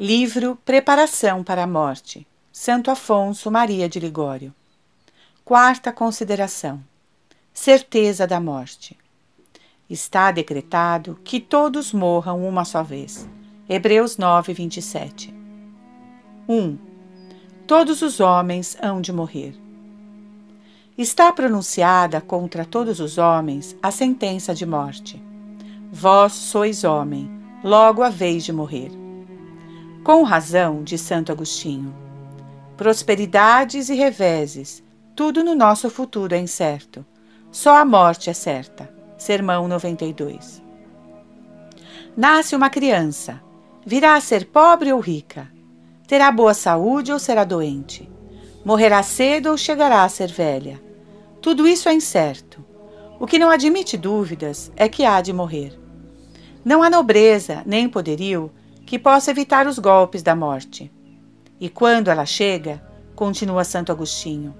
Livro Preparação para a Morte, Santo Afonso Maria de Ligório. Quarta consideração: Certeza da morte. Está decretado que todos morram uma só vez. Hebreus 9, 27. 1. Todos os homens hão de morrer. Está pronunciada contra todos os homens a sentença de morte. Vós sois homem, logo haveis de morrer. Com razão, de Santo Agostinho. Prosperidades e reveses, tudo no nosso futuro é incerto. Só a morte é certa. Sermão 92. Nasce uma criança. Virá a ser pobre ou rica. Terá boa saúde ou será doente. Morrerá cedo ou chegará a ser velha. Tudo isso é incerto. O que não admite dúvidas é que há de morrer. Não há nobreza nem poderio que possa evitar os golpes da morte. E quando ela chega, continua Santo Agostinho,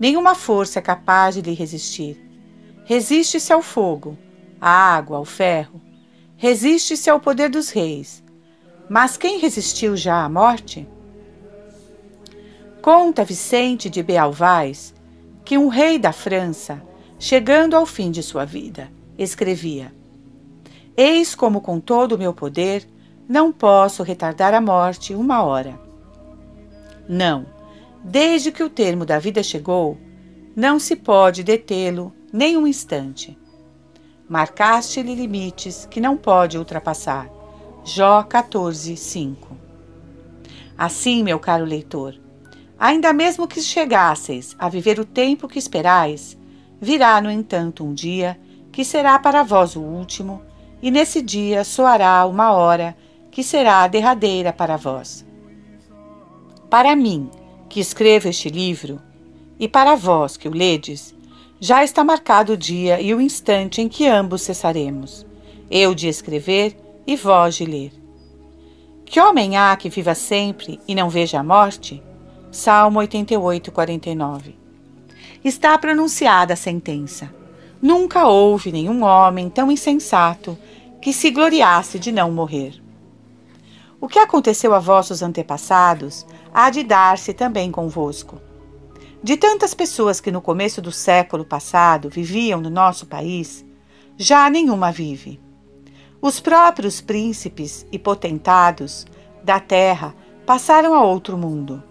nenhuma força é capaz de lhe resistir. Resiste-se ao fogo, à água, ao ferro, resiste-se ao poder dos reis. Mas quem resistiu já à morte? Conta Vicente de Bealvais que um rei da França, chegando ao fim de sua vida, escrevia: Eis como com todo o meu poder não posso retardar a morte uma hora. Não, desde que o termo da vida chegou, não se pode detê-lo nem um instante. Marcaste-lhe limites que não pode ultrapassar. Jó 14, 5. Assim, meu caro leitor, ainda mesmo que chegasseis a viver o tempo que esperais, virá, no entanto, um dia que será para vós o último, e nesse dia soará uma hora que será a derradeira para vós. Para mim, que escrevo este livro, e para vós que o ledes, já está marcado o dia e o instante em que ambos cessaremos, eu de escrever e vós de ler. Que homem há que viva sempre e não veja a morte? Salmo 88, 49. Está pronunciada a sentença. Nunca houve nenhum homem tão insensato que se gloriasse de não morrer. O que aconteceu a vossos antepassados há de dar-se também convosco. De tantas pessoas que no começo do século passado viviam no nosso país, já nenhuma vive. Os próprios príncipes e potentados da terra passaram a outro mundo.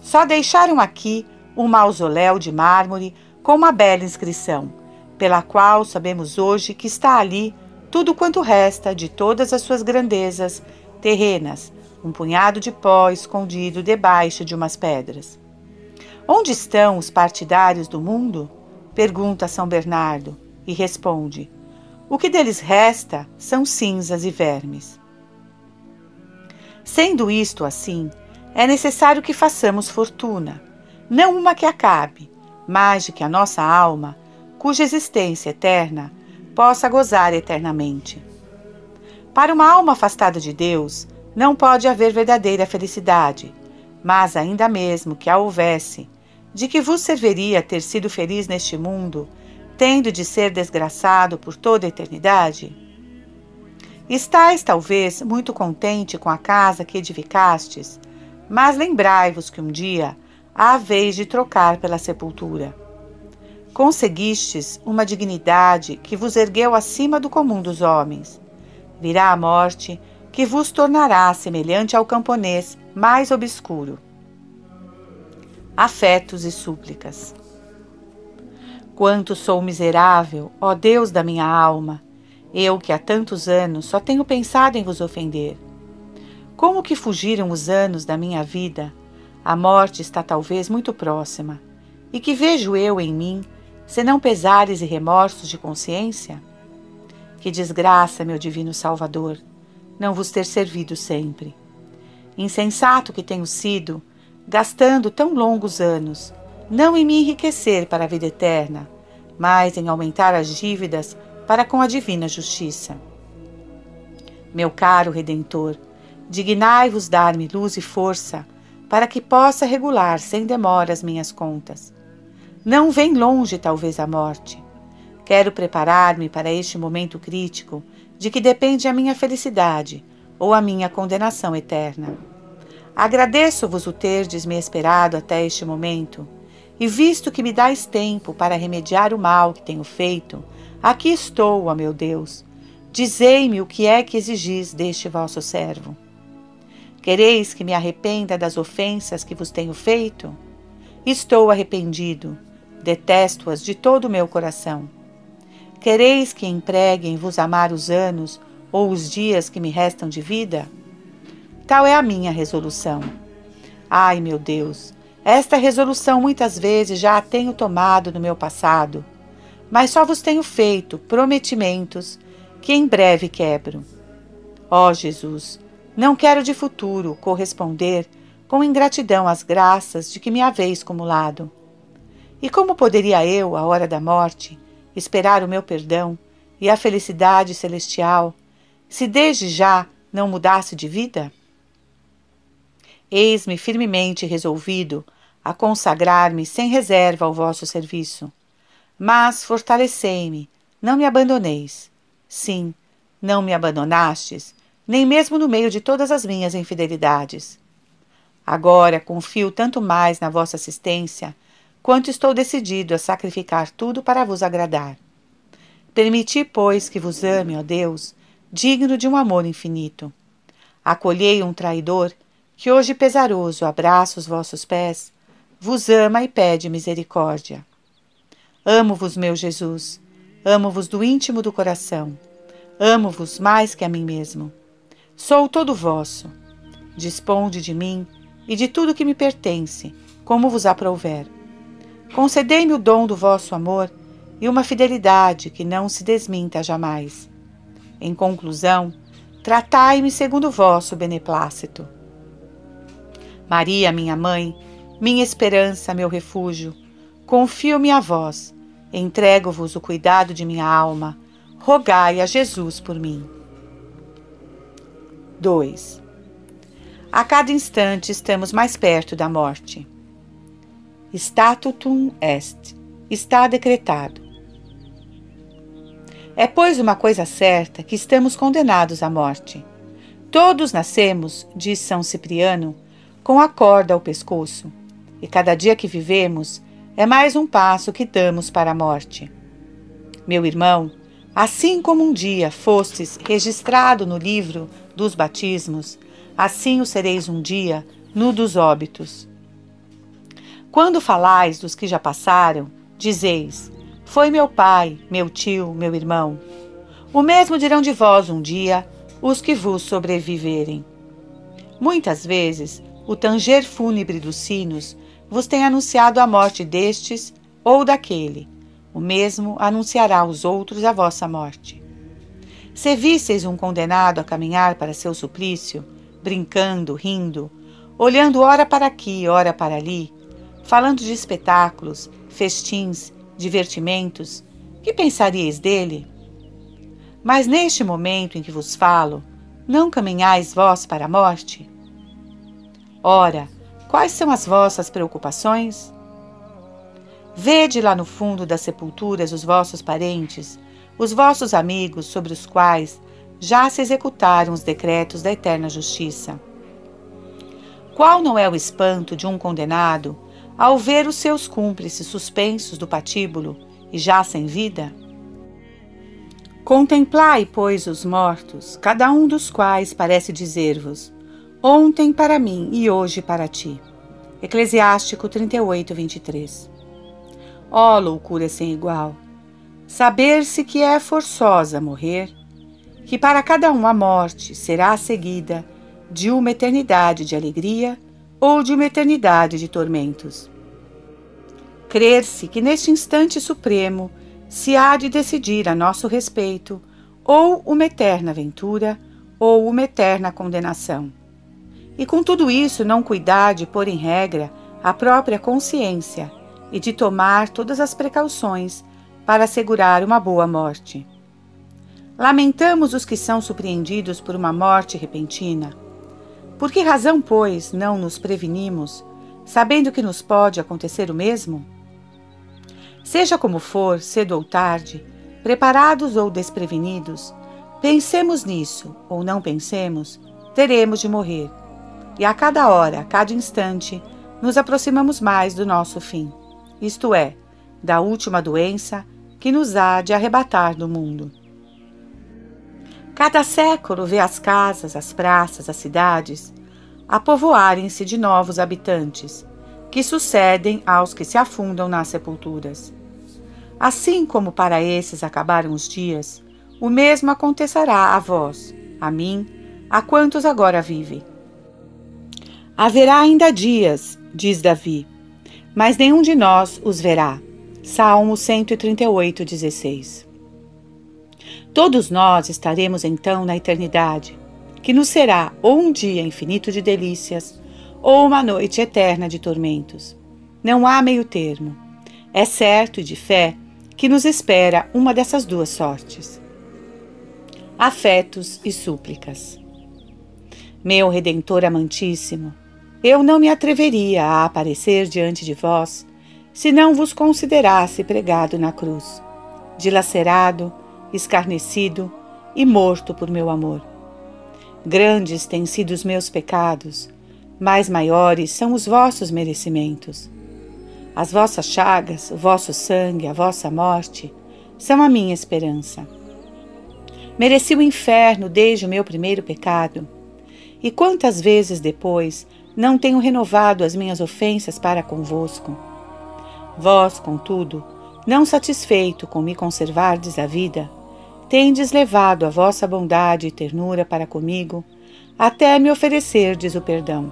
Só deixaram aqui um mausoléu de mármore com uma bela inscrição, pela qual sabemos hoje que está ali tudo quanto resta de todas as suas grandezas terrenas, um punhado de pó escondido debaixo de umas pedras. Onde estão os partidários do mundo? pergunta São Bernardo e responde: O que deles resta são cinzas e vermes. Sendo isto assim, é necessário que façamos fortuna, não uma que acabe, mas de que a nossa alma, cuja existência eterna, possa gozar eternamente. Para uma alma afastada de Deus, não pode haver verdadeira felicidade, mas ainda mesmo que a houvesse, de que vos serviria ter sido feliz neste mundo, tendo de ser desgraçado por toda a eternidade? Estais, talvez, muito contente com a casa que edificastes, mas lembrai-vos que um dia há vez de trocar pela sepultura. Conseguistes uma dignidade que vos ergueu acima do comum dos homens, virá a morte, que vos tornará semelhante ao camponês mais obscuro. Afetos e súplicas. Quanto sou miserável, ó Deus da minha alma, eu que há tantos anos só tenho pensado em vos ofender. Como que fugiram os anos da minha vida, a morte está talvez muito próxima. E que vejo eu em mim, senão pesares e remorsos de consciência? Que desgraça, meu divino Salvador, não vos ter servido sempre. Insensato que tenho sido, gastando tão longos anos, não em me enriquecer para a vida eterna, mas em aumentar as dívidas para com a divina justiça. Meu caro Redentor, dignai-vos dar-me luz e força para que possa regular sem demora as minhas contas. Não vem longe, talvez, a morte, Quero preparar-me para este momento crítico de que depende a minha felicidade, ou a minha condenação eterna. Agradeço-vos o terdes me esperado até este momento, e visto que me dais tempo para remediar o mal que tenho feito, aqui estou, ó meu Deus. Dizei-me o que é que exigis deste vosso servo. Quereis que me arrependa das ofensas que vos tenho feito? Estou arrependido, detesto-as de todo o meu coração. Quereis que empregue em vos amar os anos ou os dias que me restam de vida? Tal é a minha resolução. Ai, meu Deus, esta resolução muitas vezes já a tenho tomado no meu passado, mas só vos tenho feito prometimentos que em breve quebro. Ó oh, Jesus, não quero de futuro corresponder com ingratidão às graças de que me haveis cumulado. E como poderia eu, à hora da morte, esperar o meu perdão e a felicidade celestial, se desde já não mudasse de vida? Eis-me firmemente resolvido a consagrar-me sem reserva ao vosso serviço. Mas fortalecei-me, não me abandoneis. Sim, não me abandonastes, nem mesmo no meio de todas as minhas infidelidades. Agora confio tanto mais na vossa assistência, quanto estou decidido a sacrificar tudo para vos agradar. Permiti, pois, que vos ame, ó Deus, digno de um amor infinito. Acolhei um traidor que hoje pesaroso abraça os vossos pés, vos ama e pede misericórdia. Amo-vos, meu Jesus, amo-vos do íntimo do coração, amo-vos mais que a mim mesmo. Sou todo vosso. Disponde de mim e de tudo que me pertence, como vos aprouver. Concedei-me o dom do vosso amor e uma fidelidade que não se desminta jamais. Em conclusão, tratai-me segundo vosso beneplácito. Maria, minha mãe, minha esperança, meu refúgio, confio-me a vós, entrego-vos o cuidado de minha alma, rogai a Jesus por mim. 2. A cada instante estamos mais perto da morte. Statutum est. Está decretado. É, pois, uma coisa certa que estamos condenados à morte. Todos nascemos, diz São Cipriano, com a corda ao pescoço, e cada dia que vivemos é mais um passo que damos para a morte. Meu irmão, assim como um dia fostes registrado no livro dos batismos, assim o sereis um dia no dos óbitos. Quando falais dos que já passaram, dizeis: Foi meu pai, meu tio, meu irmão. O mesmo dirão de vós um dia os que vos sobreviverem. Muitas vezes o tanger fúnebre dos sinos vos tem anunciado a morte destes ou daquele. O mesmo anunciará aos outros a vossa morte. Se visseis um condenado a caminhar para seu suplício, brincando, rindo, olhando ora para aqui, ora para ali, falando de espetáculos, festins, divertimentos, que pensaríeis dele? Mas neste momento em que vos falo, não caminhais vós para a morte? Ora, quais são as vossas preocupações? Vede lá no fundo das sepulturas os vossos parentes, os vossos amigos sobre os quais já se executaram os decretos da eterna justiça. Qual não é o espanto de um condenado ao ver os seus cúmplices suspensos do patíbulo e já sem vida? Contemplai, pois, os mortos, cada um dos quais parece dizer-vos: Ontem para mim e hoje para ti. Eclesiástico 38, 23. Ó oh, loucura sem igual! Saber-se que é forçosa morrer, que para cada um a morte será seguida de uma eternidade de alegria ou de uma eternidade de tormentos. Crer-se que neste instante supremo se há de decidir a nosso respeito ou uma eterna aventura ou uma eterna condenação e com tudo isso não cuidar de pôr em regra a própria consciência e de tomar todas as precauções para assegurar uma boa morte. Lamentamos os que são surpreendidos por uma morte repentina. Por que razão, pois, não nos prevenimos, sabendo que nos pode acontecer o mesmo? Seja como for, cedo ou tarde, preparados ou desprevenidos, pensemos nisso ou não pensemos, teremos de morrer. E a cada hora, a cada instante, nos aproximamos mais do nosso fim, isto é, da última doença que nos há de arrebatar do mundo. Cada século vê as casas, as praças, as cidades a povoarem-se de novos habitantes, que sucedem aos que se afundam nas sepulturas. Assim como para esses acabaram os dias, o mesmo acontecerá a vós, a mim, a quantos agora vivem. Haverá ainda dias, diz Davi, mas nenhum de nós os verá. Salmo 138, 16. Todos nós estaremos então na eternidade, que nos será ou um dia infinito de delícias, ou uma noite eterna de tormentos. Não há meio termo. É certo e de fé que nos espera uma dessas duas sortes. Afetos e súplicas. Meu Redentor amantíssimo, eu não me atreveria a aparecer diante de vós se não vos considerasse pregado na cruz, dilacerado, escarnecido e morto por meu amor. Grandes têm sido os meus pecados, mais maiores são os vossos merecimentos. As vossas chagas, o vosso sangue, a vossa morte são a minha esperança. Mereci o inferno desde o meu primeiro pecado, e quantas vezes depois não tenho renovado as minhas ofensas para convosco? Vós, contudo, não satisfeito com me conservardes a vida, tendes levado a vossa bondade e ternura para comigo, até me oferecerdes o perdão.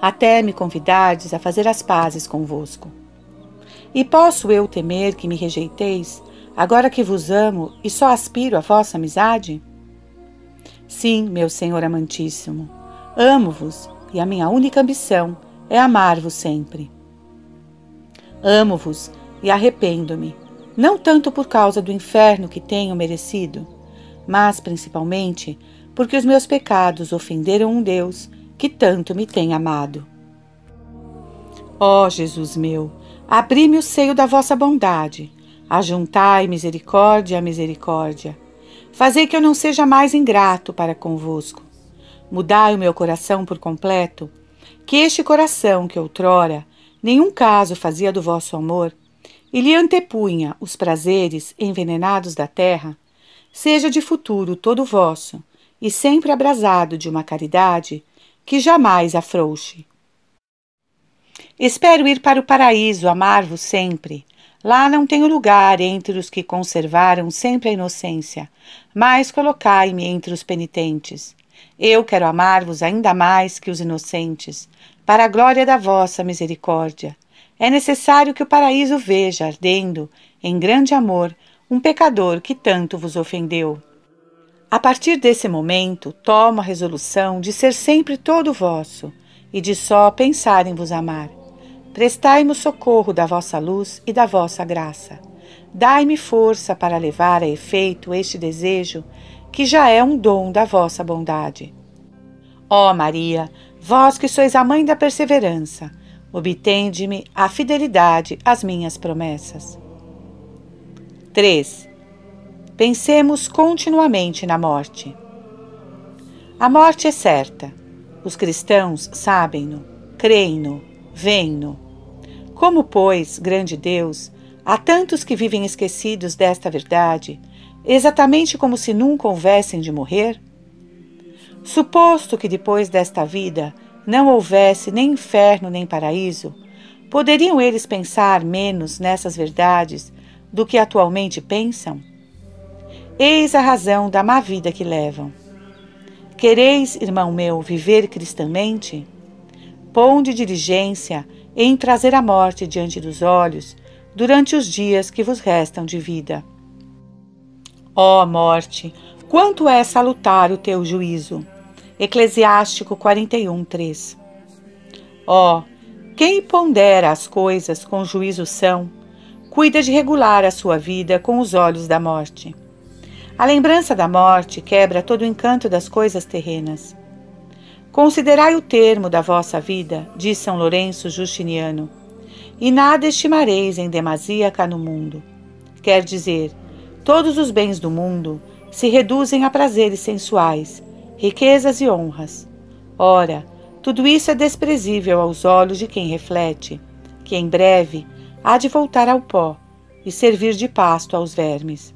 Até me convidardes a fazer as pazes convosco. E posso eu temer que me rejeiteis, agora que vos amo e só aspiro à vossa amizade? Sim, meu Senhor amantíssimo, amo-vos e a minha única ambição é amar-vos sempre. Amo-vos e arrependo-me não tanto por causa do inferno que tenho merecido, mas principalmente porque os meus pecados ofenderam um Deus que tanto me tem amado. Ó oh, Jesus meu, abri-me o seio da vossa bondade, ajuntai misericórdia a misericórdia. Fazei que eu não seja mais ingrato para convosco. Mudai o meu coração por completo, que este coração que outrora nenhum caso fazia do vosso amor, e lhe antepunha os prazeres envenenados da terra, seja de futuro todo vosso, e sempre abrasado de uma caridade que jamais afrouxe. Espero ir para o paraíso, amar-vos sempre. Lá não tenho lugar entre os que conservaram sempre a inocência, mas colocai-me entre os penitentes. Eu quero amar-vos ainda mais que os inocentes, para a glória da vossa misericórdia é necessário que o paraíso veja ardendo, em grande amor, um pecador que tanto vos ofendeu. A partir desse momento, tomo a resolução de ser sempre todo vosso e de só pensar em vos amar. Prestai-me socorro da vossa luz e da vossa graça. Dai-me força para levar a efeito este desejo, que já é um dom da vossa bondade. Ó Maria, vós que sois a mãe da perseverança, obtende-me a fidelidade às minhas promessas. 3. Pensemos continuamente na morte. A morte é certa. Os cristãos sabem-no, creem-no, veem-no. Como, pois, grande Deus, há tantos que vivem esquecidos desta verdade, exatamente como se nunca houvessem de morrer? Suposto que depois desta vida não houvesse nem inferno nem paraíso, poderiam eles pensar menos nessas verdades do que atualmente pensam? Eis a razão da má vida que levam. Quereis, irmão meu, viver cristamente? Ponde diligência em trazer a morte diante dos olhos durante os dias que vos restam de vida. Ó morte, quanto é salutar o teu juízo! Eclesiástico 41, 3. Ó, oh, quem pondera as coisas com juízo são, cuida de regular a sua vida com os olhos da morte. A lembrança da morte quebra todo o encanto das coisas terrenas. Considerai o termo da vossa vida, diz São Lourenço Justiniano, e nada estimareis em demasia cá no mundo. Quer dizer, todos os bens do mundo se reduzem a prazeres sensuais, riquezas e honras. Ora, tudo isso é desprezível aos olhos de quem reflete, que em breve há de voltar ao pó e servir de pasto aos vermes.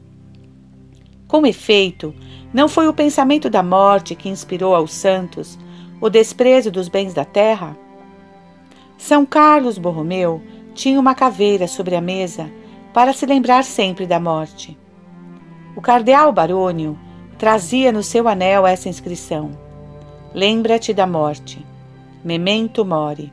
Com efeito, não foi o pensamento da morte que inspirou aos santos o desprezo dos bens da terra? São Carlos Borromeu tinha uma caveira sobre a mesa para se lembrar sempre da morte. O cardeal Barônio trazia no seu anel essa inscrição: Lembra-te da morte. Memento mori.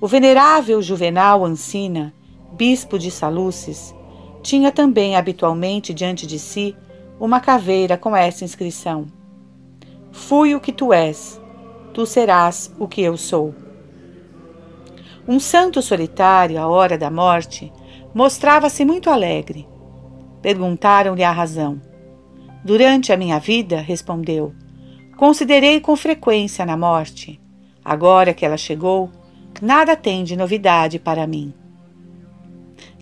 O venerável Juvenal Ancina, bispo de Saluces, tinha também habitualmente diante de si uma caveira com essa inscrição: Fui o que tu és, tu serás o que eu sou. Um santo solitário, à hora da morte, mostrava-se muito alegre. Perguntaram-lhe a razão. Durante a minha vida, respondeu, considerei com frequência na morte. Agora que ela chegou, nada tem de novidade para mim.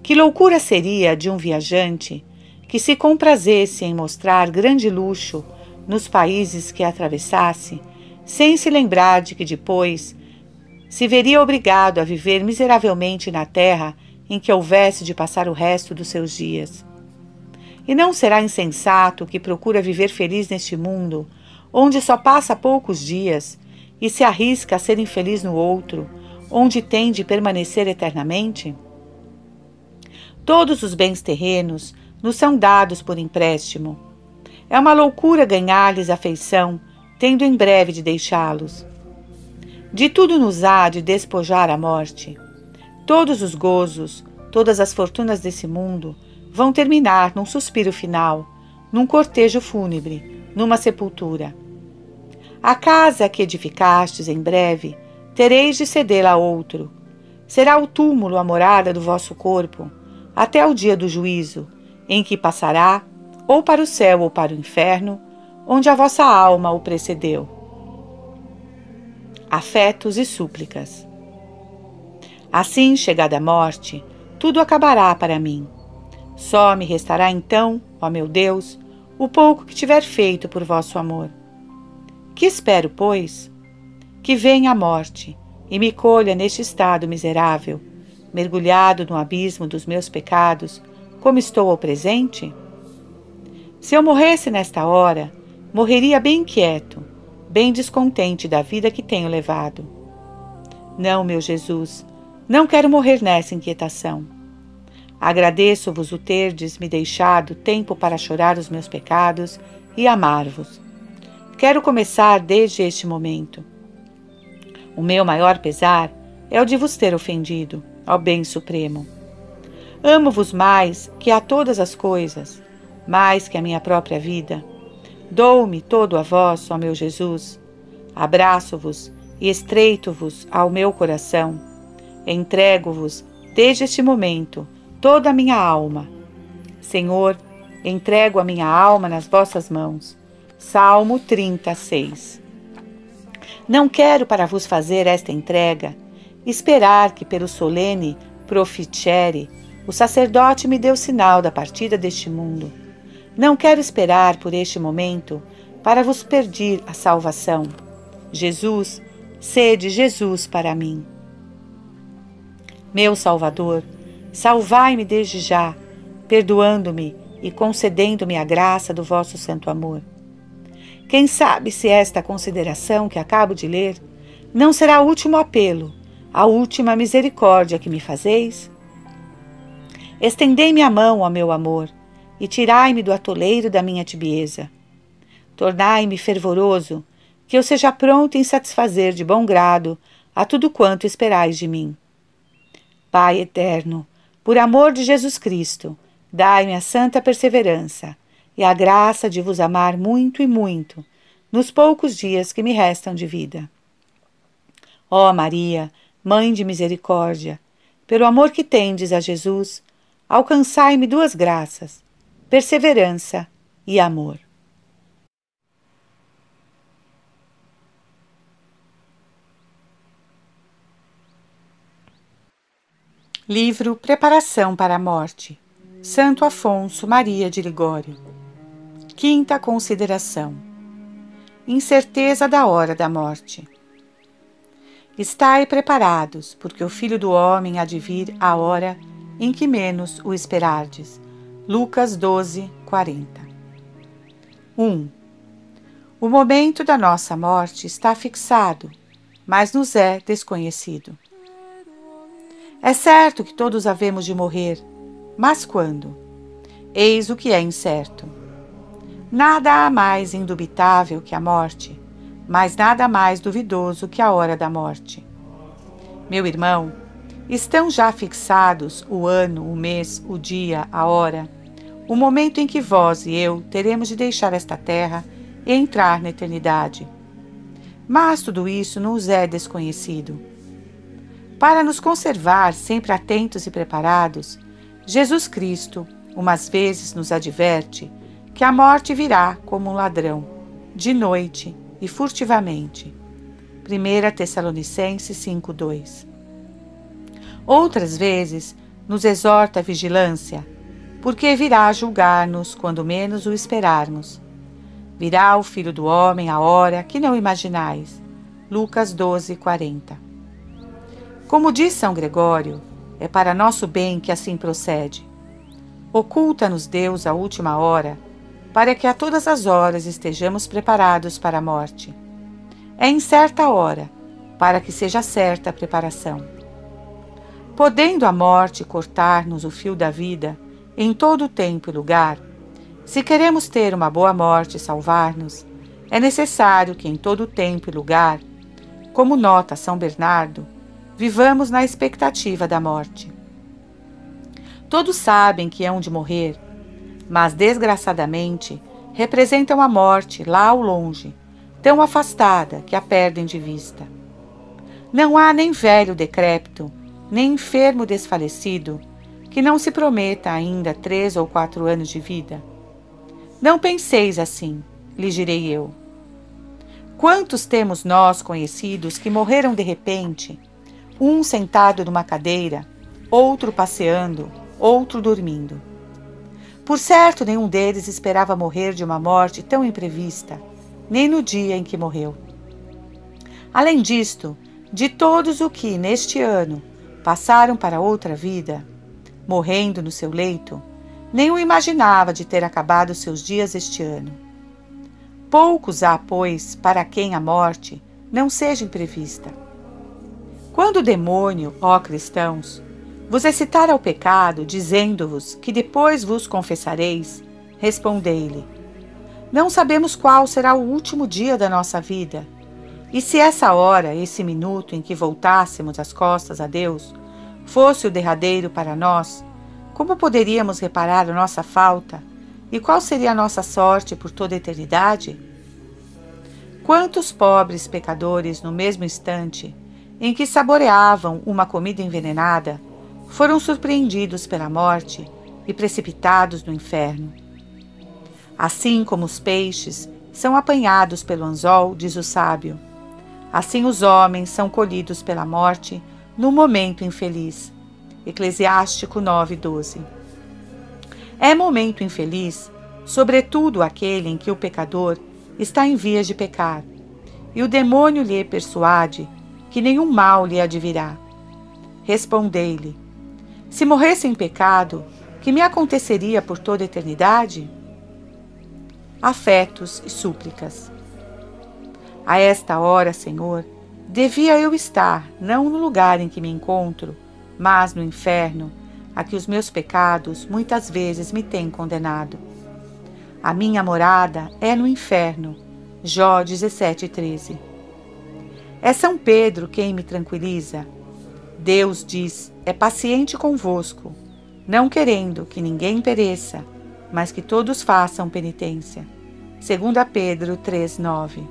Que loucura seria de um viajante que se comprazesse em mostrar grande luxo nos países que atravessasse, sem se lembrar de que depois se veria obrigado a viver miseravelmente na terra em que houvesse de passar o resto dos seus dias. E não será insensato que procura viver feliz neste mundo, onde só passa poucos dias, e se arrisca a ser infeliz no outro, onde tem de permanecer eternamente? Todos os bens terrenos nos são dados por empréstimo. É uma loucura ganhar-lhes afeição, tendo em breve de deixá-los. De tudo nos há de despojar a morte. Todos os gozos, todas as fortunas desse mundo vão terminar num suspiro final, num cortejo fúnebre, numa sepultura. A casa que edificastes em breve, tereis de cedê-la a outro. Será o túmulo a morada do vosso corpo, até o dia do juízo, em que passará ou para o céu ou para o inferno, onde a vossa alma o precedeu afetos e súplicas. Assim, chegada a morte, tudo acabará para mim. Só me restará então, ó meu Deus, o pouco que tiver feito por vosso amor. Que espero, pois? Que venha a morte e me colha neste estado miserável, mergulhado no abismo dos meus pecados, como estou ao presente? Se eu morresse nesta hora, morreria bem quieto, bem descontente da vida que tenho levado. Não, meu Jesus, não quero morrer nessa inquietação. Agradeço-vos o terdes me deixado tempo para chorar os meus pecados e amar-vos. Quero começar desde este momento. O meu maior pesar é o de vos ter ofendido, ó Bem Supremo. Amo-vos mais que a todas as coisas, mais que a minha própria vida Dou-me todo a vós, ó meu Jesus. Abraço-vos e estreito-vos ao meu coração. Entrego-vos, desde este momento, toda a minha alma. Senhor, entrego a minha alma nas vossas mãos. Salmo 36 Não quero para vos fazer esta entrega, esperar que pelo solene profitere o sacerdote me o sinal da partida deste mundo não quero esperar por este momento para vos pedir a salvação. Jesus, sede Jesus para mim. Meu Salvador, salvai-me desde já, perdoando-me e concedendo-me a graça do vosso santo amor. Quem sabe se esta consideração que acabo de ler não será o último apelo, a última misericórdia que me fazeis? Estendei-me a mão, ó meu amor, e tirai-me do atoleiro da minha tibieza. Tornai-me fervoroso, que eu seja pronto em satisfazer de bom grado a tudo quanto esperais de mim. Pai eterno, por amor de Jesus Cristo, dai-me a santa perseverança e a graça de vos amar muito e muito nos poucos dias que me restam de vida. Ó Maria, Mãe de misericórdia, pelo amor que tendes a Jesus, alcançai-me duas graças perseverança e amor. Livro Preparação para a Morte Santo Afonso Maria de Ligório Quinta consideração incerteza da hora da morte. Estai preparados, porque o Filho do Homem há de vir a hora em que menos o esperardes. Lucas 12, 40. 1. O momento da nossa morte está fixado, mas nos é desconhecido. É certo que todos havemos de morrer, mas quando? Eis o que é incerto. Nada há mais indubitável que a morte mas nada mais duvidoso que a hora da morte. Meu irmão, estão já fixados o ano, o mês, o dia, a hora, o momento em que vós e eu teremos de deixar esta terra e entrar na eternidade. Mas tudo isso nos é desconhecido. Para nos conservar sempre atentos e preparados, Jesus Cristo, umas vezes, nos adverte que a morte virá como um ladrão, de noite, e furtivamente. 1 Tessalonicenses 5:2. Outras vezes nos exorta a vigilância, porque virá julgar-nos quando menos o esperarmos. Virá o Filho do Homem a hora que não imaginais. Lucas 12:40. Como diz São Gregório, é para nosso bem que assim procede. Oculta-nos Deus a última hora para que a todas as horas estejamos preparados para a morte. É em certa hora, para que seja certa a preparação. Podendo a morte cortar-nos o fio da vida em todo tempo e lugar, se queremos ter uma boa morte e salvar-nos, é necessário que em todo tempo e lugar, como nota São Bernardo, vivamos na expectativa da morte. Todos sabem que hão de morrer, mas desgraçadamente representam a morte lá ao longe, tão afastada que a perdem de vista. Não há nem velho decrépito, nem enfermo desfalecido, que não se prometa ainda três ou quatro anos de vida. Não penseis assim, lhe direi eu. Quantos temos nós conhecidos que morreram de repente, um sentado numa cadeira, outro passeando, outro dormindo? Por certo, nenhum deles esperava morrer de uma morte tão imprevista, nem no dia em que morreu. Além disto, de todos o que, neste ano, passaram para outra vida, morrendo no seu leito, nenhum imaginava de ter acabado seus dias este ano. Poucos há, pois, para quem a morte não seja imprevista. Quando o demônio, ó cristãos, vos excitar ao pecado, dizendo-vos que depois vos confessareis, respondei-lhe: Não sabemos qual será o último dia da nossa vida. E se essa hora, esse minuto em que voltássemos as costas a Deus, fosse o derradeiro para nós, como poderíamos reparar a nossa falta? E qual seria a nossa sorte por toda a eternidade? Quantos pobres pecadores, no mesmo instante em que saboreavam uma comida envenenada, foram surpreendidos pela morte e precipitados no inferno. Assim como os peixes são apanhados pelo anzol, diz o sábio, assim os homens são colhidos pela morte no momento infeliz. Eclesiástico 9:12. É momento infeliz, sobretudo aquele em que o pecador está em vias de pecar, e o demônio lhe persuade que nenhum mal lhe advirá. Respondei-lhe: se morresse em pecado, que me aconteceria por toda a eternidade? Afetos e súplicas. A esta hora, Senhor, devia eu estar, não no lugar em que me encontro, mas no inferno, a que os meus pecados muitas vezes me têm condenado. A minha morada é no inferno. Jó 17:13. É São Pedro quem me tranquiliza. Deus diz: é paciente convosco, não querendo que ninguém pereça, mas que todos façam penitência. 2 Pedro 3:9.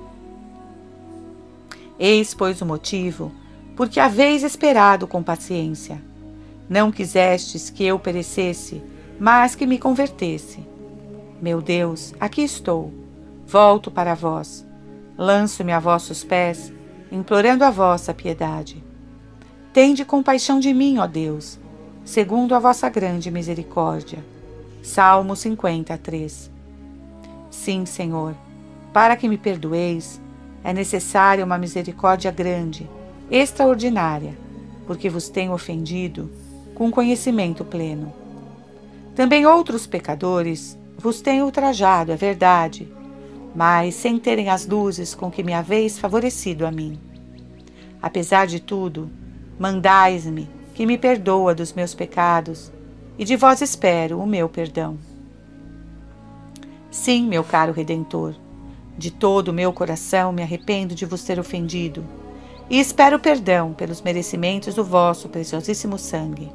Eis, pois, o motivo porque haveis esperado com paciência. Não quisestes que eu perecesse, mas que me convertesse. Meu Deus, aqui estou. Volto para vós. Lanço-me a vossos pés, implorando a vossa piedade. Tende compaixão de mim, ó Deus, segundo a vossa grande misericórdia. Salmo 53. Sim, Senhor, Para que me perdoeis, é necessária uma misericórdia grande, extraordinária, porque vos tenho ofendido com conhecimento pleno. Também outros pecadores vos tenho ultrajado, é verdade, mas sem terem as luzes com que me haveis favorecido a mim. Apesar de tudo, mandais-me que me perdoa dos meus pecados, e de vós espero o meu perdão. Sim, meu caro Redentor, de todo o meu coração me arrependo de vos ter ofendido, e espero perdão pelos merecimentos do vosso preciosíssimo sangue.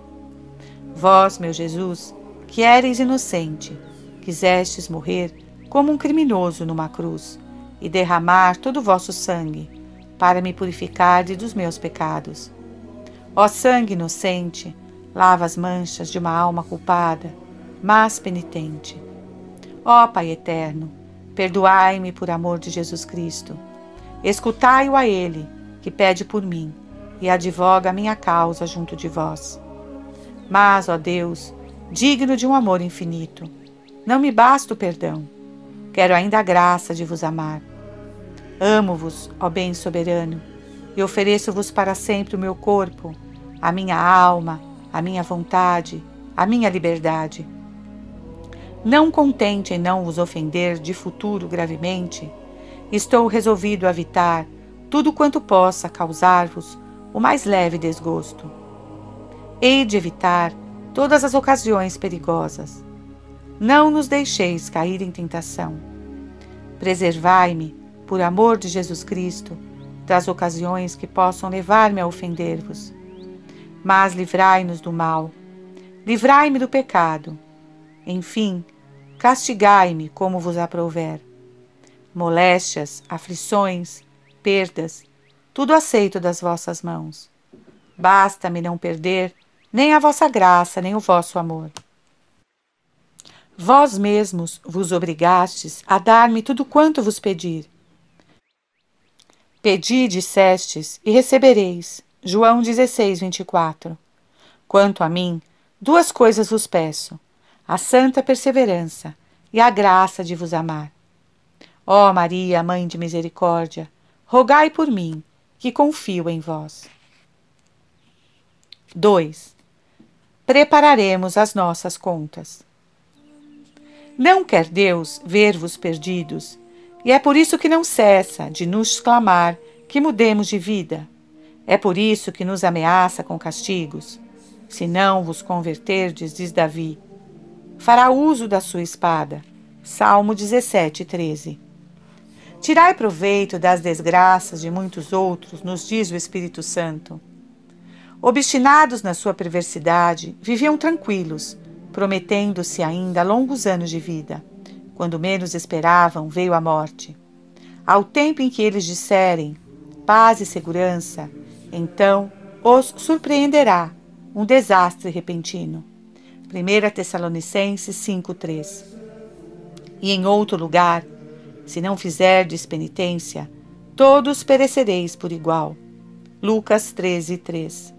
Vós, meu Jesus, que éreis inocente, quisestes morrer como um criminoso numa cruz e derramar todo o vosso sangue para me purificar dos meus pecados. Ó sangue inocente, lava as manchas de uma alma culpada, mas penitente. Ó Pai eterno, perdoai-me por amor de Jesus Cristo. Escutai-o a Ele, que pede por mim e advoga a minha causa junto de vós. Mas, ó Deus, digno de um amor infinito, não me basta o perdão. Quero ainda a graça de vos amar. Amo-vos, ó bem soberano, e ofereço-vos para sempre o meu corpo, a minha alma, a minha vontade, a minha liberdade. Não contente em não vos ofender de futuro gravemente, estou resolvido a evitar tudo quanto possa causar-vos o mais leve desgosto. Hei de evitar todas as ocasiões perigosas. Não nos deixeis cair em tentação. Preservai-me por amor de Jesus Cristo, das ocasiões que possam levar-me a ofender-vos. Mas livrai-nos do mal, livrai-me do pecado. Enfim, castigai-me como vos aprouver. Moléstias, aflições, perdas, tudo aceito das vossas mãos. Basta-me não perder nem a vossa graça, nem o vosso amor. Vós mesmos vos obrigastes a dar-me tudo quanto vos pedir. Pedi, dissestes, e recebereis. João 16, 24. Quanto a mim, duas coisas vos peço: a santa perseverança e a graça de vos amar. Ó Maria, Mãe de Misericórdia, rogai por mim, que confio em vós. 2. Prepararemos as nossas contas. Não quer Deus ver-vos perdidos, e é por isso que não cessa de nos clamar que mudemos de vida. É por isso que nos ameaça com castigos. Se não vos converterdes, diz Davi, fará uso da sua espada. Salmo 17, 13. Tirai proveito das desgraças de muitos outros, nos diz o Espírito Santo. Obstinados na sua perversidade, viviam tranquilos, prometendo-se ainda longos anos de vida. Quando menos esperavam, veio a morte. Ao tempo em que eles disserem paz e segurança, então os surpreenderá um desastre repentino. 1 Tessalonicenses 5,3 E em outro lugar, se não fizerdes penitência, todos perecereis por igual. Lucas 13, 3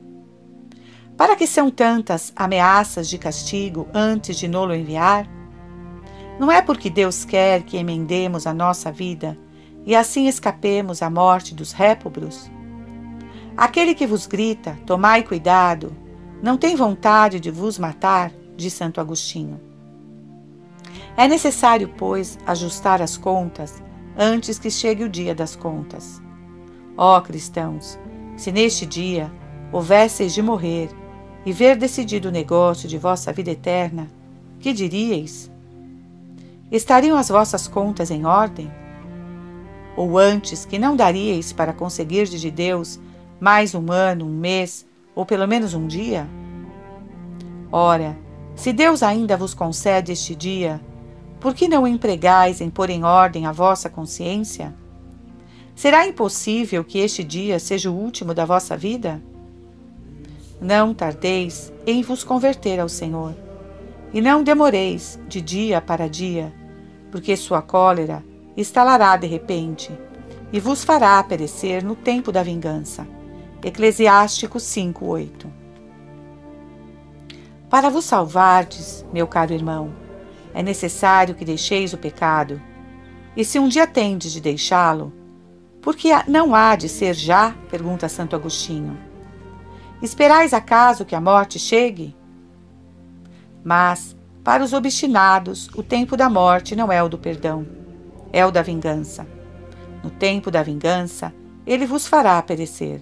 para que são tantas ameaças de castigo antes de nolo enviar? Não é porque Deus quer que emendemos a nossa vida e assim escapemos à morte dos répobros? Aquele que vos grita, tomai cuidado, não tem vontade de vos matar, diz Santo Agostinho. É necessário, pois, ajustar as contas antes que chegue o dia das contas. Ó cristãos, se neste dia houvesseis de morrer e ver decidido o negócio de vossa vida eterna, que diríeis? Estariam as vossas contas em ordem? Ou antes que não daríeis para conseguir de Deus mais um ano, um mês, ou pelo menos um dia? Ora, se Deus ainda vos concede este dia, por que não empregais em pôr em ordem a vossa consciência? Será impossível que este dia seja o último da vossa vida? Não tardeis em vos converter ao Senhor, e não demoreis de dia para dia, porque sua cólera estalará de repente e vos fará perecer no tempo da vingança. Eclesiástico 5:8. Para vos salvardes, meu caro irmão, é necessário que deixeis o pecado. E se um dia tendes de deixá-lo, por que não há de ser já? pergunta Santo Agostinho. Esperais acaso que a morte chegue? Mas, para os obstinados, o tempo da morte não é o do perdão, é o da vingança. No tempo da vingança, ele vos fará perecer.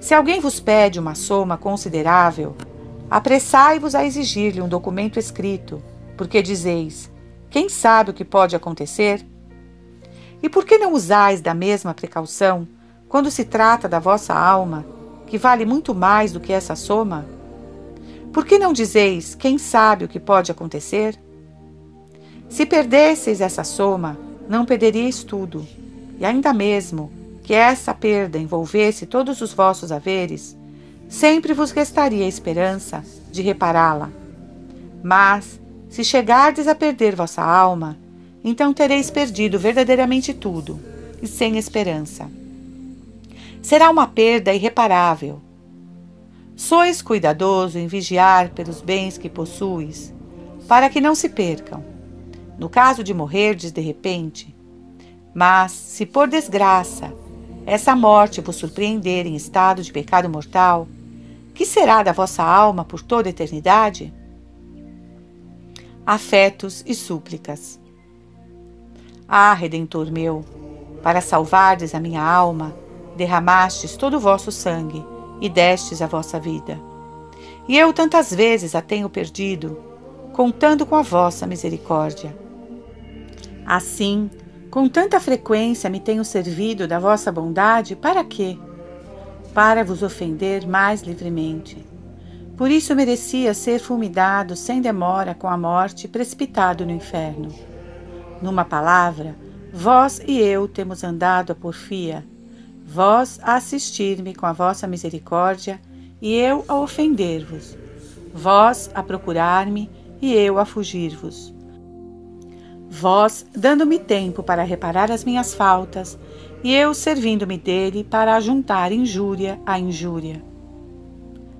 Se alguém vos pede uma soma considerável, apressai-vos a exigir-lhe um documento escrito, porque dizeis: quem sabe o que pode acontecer? E por que não usais da mesma precaução quando se trata da vossa alma, que vale muito mais do que essa soma? Por que não dizeis quem sabe o que pode acontecer? Se perdesseis essa soma, não perderíeis tudo, e ainda mesmo que essa perda envolvesse todos os vossos haveres, sempre vos restaria a esperança de repará-la. Mas, se chegardes a perder vossa alma, então tereis perdido verdadeiramente tudo, e sem esperança. Será uma perda irreparável. Sois cuidadoso em vigiar pelos bens que possuis, para que não se percam. No caso de morrerdes de repente, mas se por desgraça essa morte vos surpreender em estado de pecado mortal, que será da vossa alma por toda a eternidade? Afetos e súplicas. Ah, Redentor meu, para salvardes a minha alma, derramastes todo o vosso sangue e destes a vossa vida. E eu tantas vezes a tenho perdido, contando com a vossa misericórdia. Assim, com tanta frequência me tenho servido da vossa bondade, para quê? Para vos ofender mais livremente. Por isso merecia ser fulminado sem demora com a morte, precipitado no inferno. Numa palavra, vós e eu temos andado a porfia, vós a assistir-me com a vossa misericórdia e eu a ofender-vos, vós a procurar-me e eu a fugir-vos vós dando-me tempo para reparar as minhas faltas, e eu servindo-me dele para ajuntar injúria à injúria.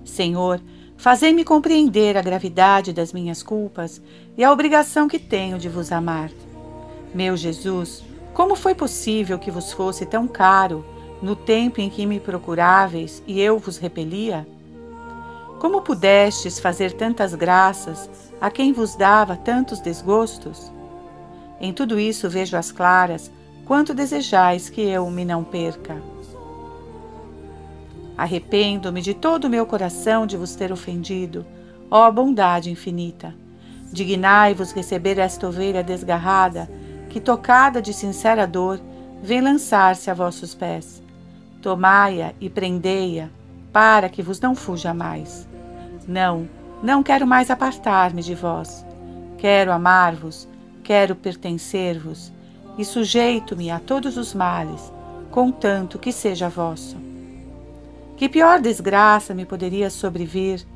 Senhor, fazei-me compreender a gravidade das minhas culpas e a obrigação que tenho de vos amar. Meu Jesus, como foi possível que vos fosse tão caro no tempo em que me procuráveis e eu vos repelia? Como pudestes fazer tantas graças a quem vos dava tantos desgostos? Em tudo isso vejo às claras quanto desejais que eu me não perca. Arrependo-me de todo o meu coração de vos ter ofendido, ó bondade infinita. Dignai-vos receber esta ovelha desgarrada, que, tocada de sincera dor, vem lançar-se a vossos pés. Tomai-a e prendei-a, para que vos não fuja mais. Não, não quero mais apartar-me de vós. Quero amar-vos quero pertencer-vos e sujeito-me a todos os males, contanto que seja vosso. Que pior desgraça me poderia sobrevir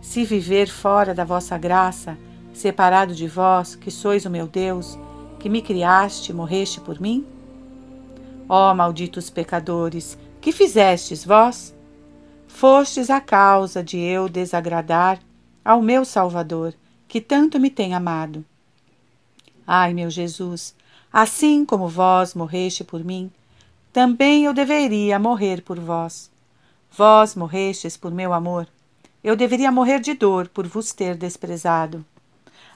se viver fora da vossa graça, separado de vós, que sois o meu Deus, que me criaste e morreste por mim? Ó malditos pecadores, que fizestes vós? Fostes a causa de eu desagradar ao meu Salvador, que tanto me tem amado. Ai, meu Jesus, assim como vós morreste por mim, também eu deveria morrer por vós. Vós morrestes por meu amor. Eu deveria morrer de dor por vos ter desprezado.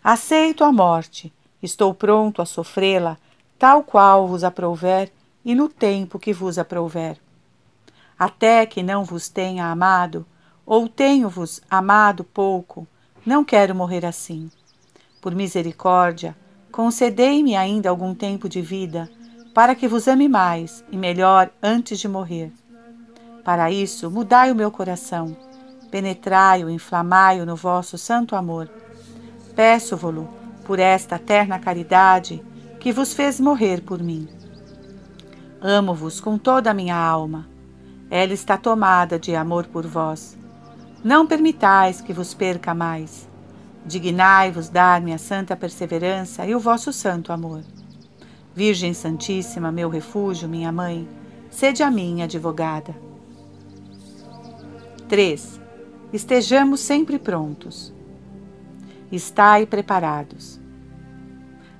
Aceito a morte, estou pronto a sofrê-la, tal qual vos aprouver e no tempo que vos aprouver. Até que não vos tenha amado, ou tenho-vos amado pouco, não quero morrer assim. Por misericórdia, concedei-me ainda algum tempo de vida, para que vos ame mais e melhor antes de morrer. Para isso, mudai o meu coração, penetrai-o, inflamai-o no vosso santo amor. Peço-vo-lo por esta terna caridade que vos fez morrer por mim. Amo-vos com toda a minha alma. Ela está tomada de amor por vós. Não permitais que vos perca mais. Dignai-vos dar-me a santa perseverança e o vosso santo amor. Virgem Santíssima, meu refúgio, minha mãe, sede a minha advogada. 3. Estejamos sempre prontos. Estai preparados.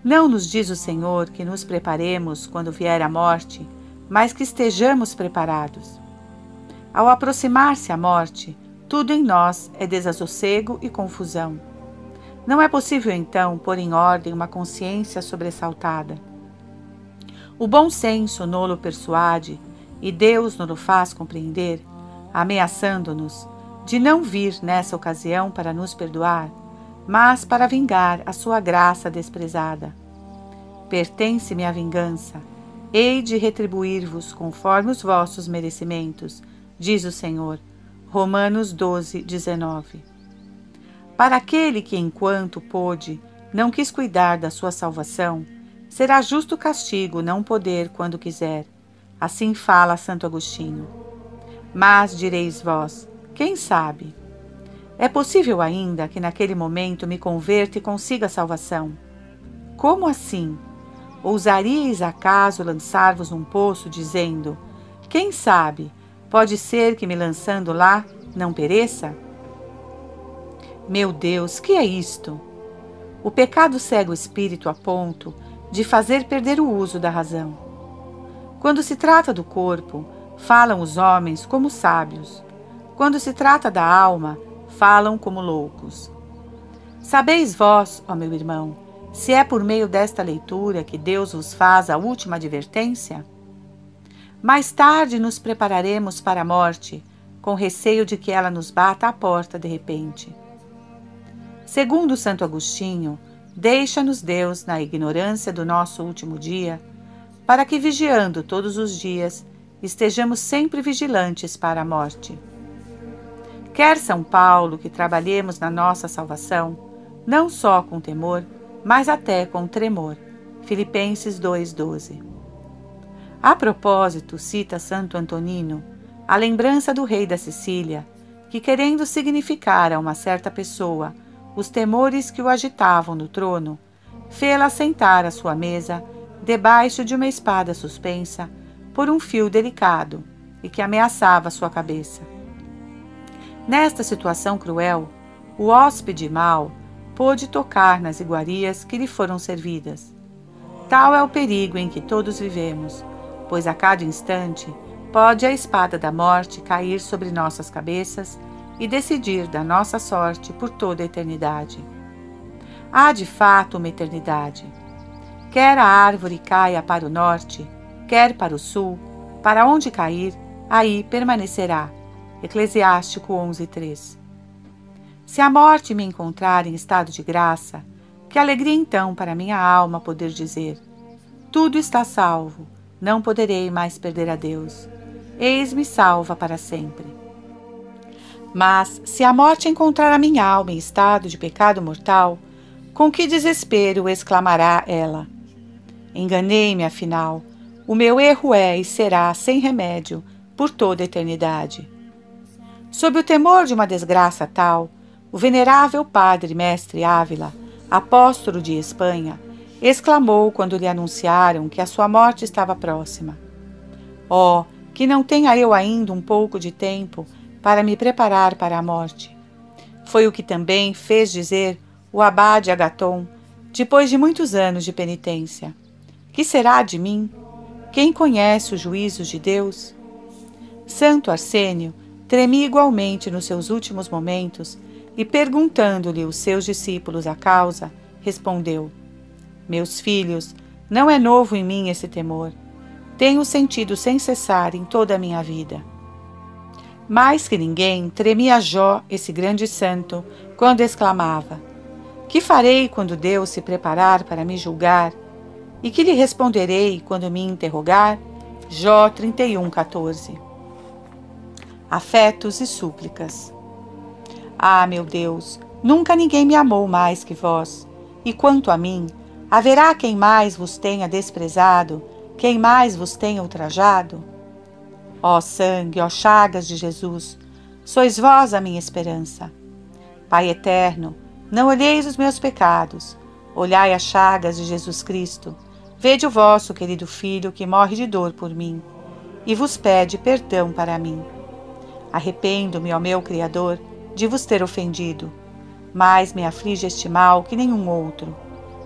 Não nos diz o Senhor que nos preparemos quando vier a morte, mas que estejamos preparados. Ao aproximar-se a morte, tudo em nós é desassossego e confusão. Não é possível, então, pôr em ordem uma consciência sobressaltada. O bom senso nolo persuade e Deus nos faz compreender, ameaçando-nos de não vir nessa ocasião para nos perdoar, mas para vingar a sua graça desprezada. Pertence-me a vingança, hei de retribuir-vos conforme os vossos merecimentos, diz o Senhor. Romanos 12, 19. Para aquele que, enquanto pôde, não quis cuidar da sua salvação, será justo castigo não poder quando quiser. Assim fala Santo Agostinho. Mas direis vós, quem sabe? É possível ainda que naquele momento me converta e consiga a salvação. Como assim? Ousaríeis acaso lançar-vos num poço, dizendo: Quem sabe, pode ser que me lançando lá não pereça? Meu Deus, que é isto? O pecado cega o espírito a ponto de fazer perder o uso da razão. Quando se trata do corpo, falam os homens como sábios. Quando se trata da alma, falam como loucos. Sabeis vós, ó meu irmão, se é por meio desta leitura que Deus vos faz a última advertência? Mais tarde nos prepararemos para a morte, com receio de que ela nos bata à porta de repente. Segundo Santo Agostinho, deixa-nos Deus na ignorância do nosso último dia, para que, vigiando todos os dias, estejamos sempre vigilantes para a morte. Quer São Paulo que trabalhemos na nossa salvação, não só com temor, mas até com tremor. Filipenses 2,12. A propósito, cita Santo Antonino a lembrança do rei da Sicília, que, querendo significar a uma certa pessoa os temores que o agitavam no trono, fê-la sentar à sua mesa debaixo de uma espada suspensa por um fio delicado e que ameaçava sua cabeça. Nesta situação cruel, o hóspede mau pôde tocar nas iguarias que lhe foram servidas. Tal é o perigo em que todos vivemos, pois a cada instante pode a espada da morte cair sobre nossas cabeças e decidir da nossa sorte por toda a eternidade. Há de fato uma eternidade. Quer a árvore caia para o norte, quer para o sul, para onde cair, aí permanecerá. Eclesiástico 11:3. Se a morte me encontrar em estado de graça, que alegria então para minha alma poder dizer: Tudo está salvo, não poderei mais perder a Deus. Eis-me salva para sempre. Mas se a morte encontrar a minha alma em estado de pecado mortal, com que desespero exclamará ela: Enganei-me, afinal. O meu erro é e será sem remédio por toda a eternidade. Sob o temor de uma desgraça tal, o venerável padre mestre Ávila, apóstolo de Espanha, exclamou quando lhe anunciaram que a sua morte estava próxima: Oh, que não tenha eu ainda um pouco de tempo para me preparar para a morte. Foi o que também fez dizer o abade Agaton, depois de muitos anos de penitência: Que será de mim? Quem conhece os juízos de Deus? Santo Arsênio tremia igualmente nos seus últimos momentos e, perguntando-lhe os seus discípulos a causa, respondeu: Meus filhos, não é novo em mim esse temor. Tenho sentido sem cessar em toda a minha vida. Mais que ninguém, tremia Jó, esse grande santo, quando exclamava: Que farei quando Deus se preparar para me julgar? E que lhe responderei quando me interrogar? Jó 31, 14 afetos e súplicas. Ah, meu Deus, nunca ninguém me amou mais que vós. E quanto a mim, haverá quem mais vos tenha desprezado, quem mais vos tenha ultrajado? Ó sangue, ó chagas de Jesus, sois vós a minha esperança. Pai eterno, não olheis os meus pecados, olhai as chagas de Jesus Cristo. Vede o vosso querido Filho que morre de dor por mim e vos pede perdão para mim. Arrependo-me, ó meu Criador, de vos ter ofendido, mas me aflige este mal que nenhum outro.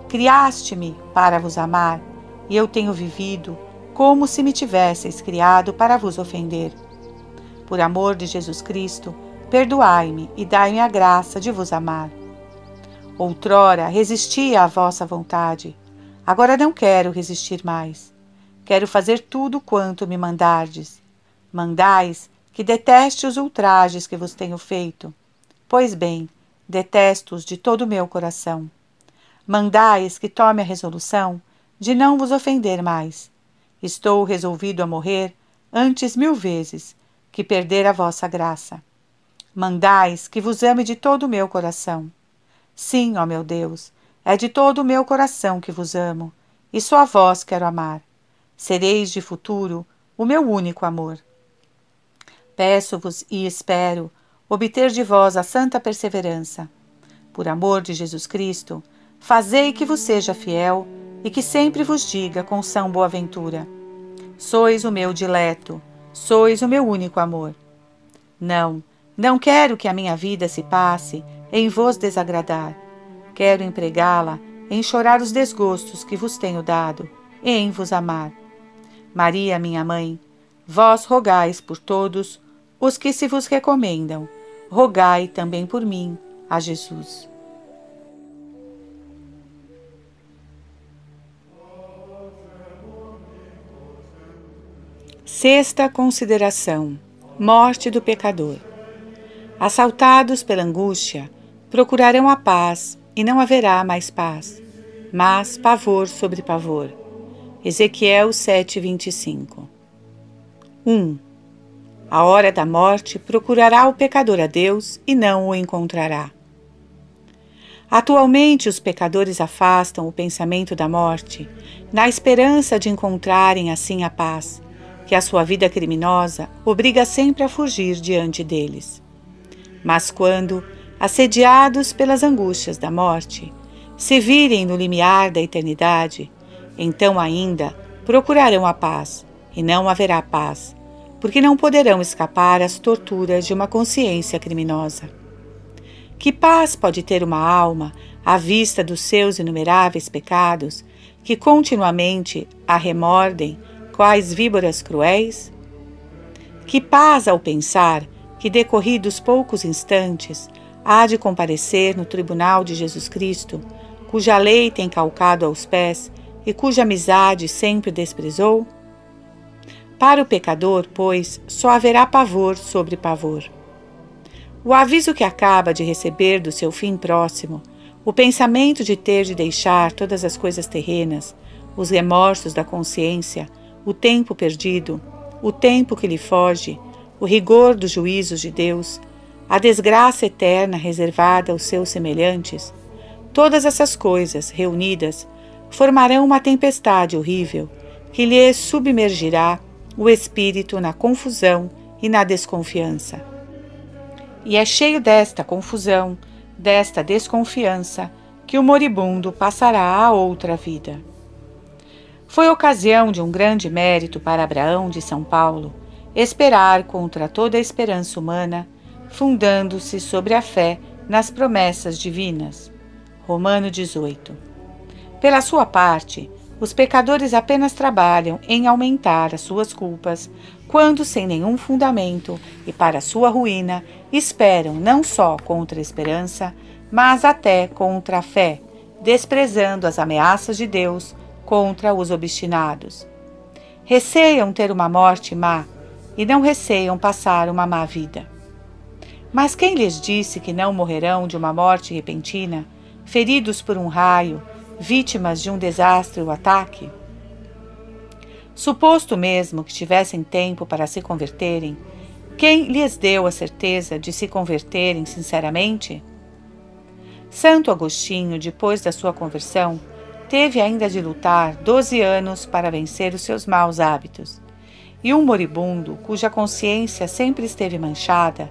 Criaste-me para vos amar, e eu tenho vivido como se me tivesseis criado para vos ofender. Por amor de Jesus Cristo, perdoai-me e dai-me a graça de vos amar. Outrora resistia à vossa vontade, agora não quero resistir mais. Quero fazer tudo quanto me mandardes. Mandais que deteste os ultrajes que vos tenho feito. Pois bem, detesto-os de todo o meu coração. Mandais que tome a resolução de não vos ofender mais. Estou resolvido a morrer antes mil vezes que perder a vossa graça. Mandais que vos ame de todo o meu coração. Sim, ó meu Deus, é de todo o meu coração que vos amo, e só a vós quero amar. Sereis de futuro o meu único amor. Peço-vos e espero obter de vós a santa perseverança. Por amor de Jesus Cristo, Fazei que vos seja fiel e que sempre vos diga com São Boaventura: Sois o meu dileto, sois o meu único amor. Não, não quero que a minha vida se passe em vos desagradar. Quero empregá-la em chorar os desgostos que vos tenho dado e em vos amar. Maria, minha mãe, vós rogais por todos os que se vos recomendam, rogai também por mim a Jesus. Sexta consideração: morte do pecador. Assaltados pela angústia, procurarão a paz e não haverá mais paz, mas pavor sobre pavor. Ezequiel 7:25. 1. A hora da morte procurará o pecador a Deus e não o encontrará. Atualmente, os pecadores afastam o pensamento da morte, na esperança de encontrarem assim a paz que a sua vida criminosa obriga sempre a fugir diante deles. Mas quando, assediados pelas angústias da morte, se virem no limiar da eternidade, então ainda procurarão a paz, e não haverá paz, porque não poderão escapar às torturas de uma consciência criminosa. Que paz pode ter uma alma à vista dos seus inumeráveis pecados que continuamente a remordem quais víboras cruéis? Que paz ao pensar que, decorridos poucos instantes, há de comparecer no tribunal de Jesus Cristo, cuja lei tem calcado aos pés e cuja amizade sempre desprezou? Para o pecador, pois, só haverá pavor sobre pavor. O aviso que acaba de receber do seu fim próximo, o pensamento de ter de deixar todas as coisas terrenas, os remorsos da consciência, o tempo perdido, o tempo que lhe foge, o rigor dos juízos de Deus, a desgraça eterna reservada aos seus semelhantes, todas essas coisas, reunidas, formarão uma tempestade horrível que lhe submergirá o espírito na confusão e na desconfiança. E é cheio desta confusão, desta desconfiança, que o moribundo passará a outra vida. Foi ocasião de um grande mérito para Abraão de São Paulo esperar contra toda a esperança humana, fundando-se sobre a fé nas promessas divinas. Romano 18. Pela sua parte, os pecadores apenas trabalham em aumentar as suas culpas, quando, sem nenhum fundamento e para sua ruína, esperam não só contra a esperança, mas até contra a fé, desprezando as ameaças de Deus contra os obstinados. Receiam ter uma morte má e não receiam passar uma má vida. Mas quem lhes disse que não morrerão de uma morte repentina, feridos por um raio, vítimas de um desastre ou ataque? Suposto mesmo que tivessem tempo para se converterem, quem lhes deu a certeza de se converterem sinceramente? Santo Agostinho, depois da sua conversão, teve ainda de lutar doze anos para vencer os seus maus hábitos. E um moribundo, cuja consciência sempre esteve manchada,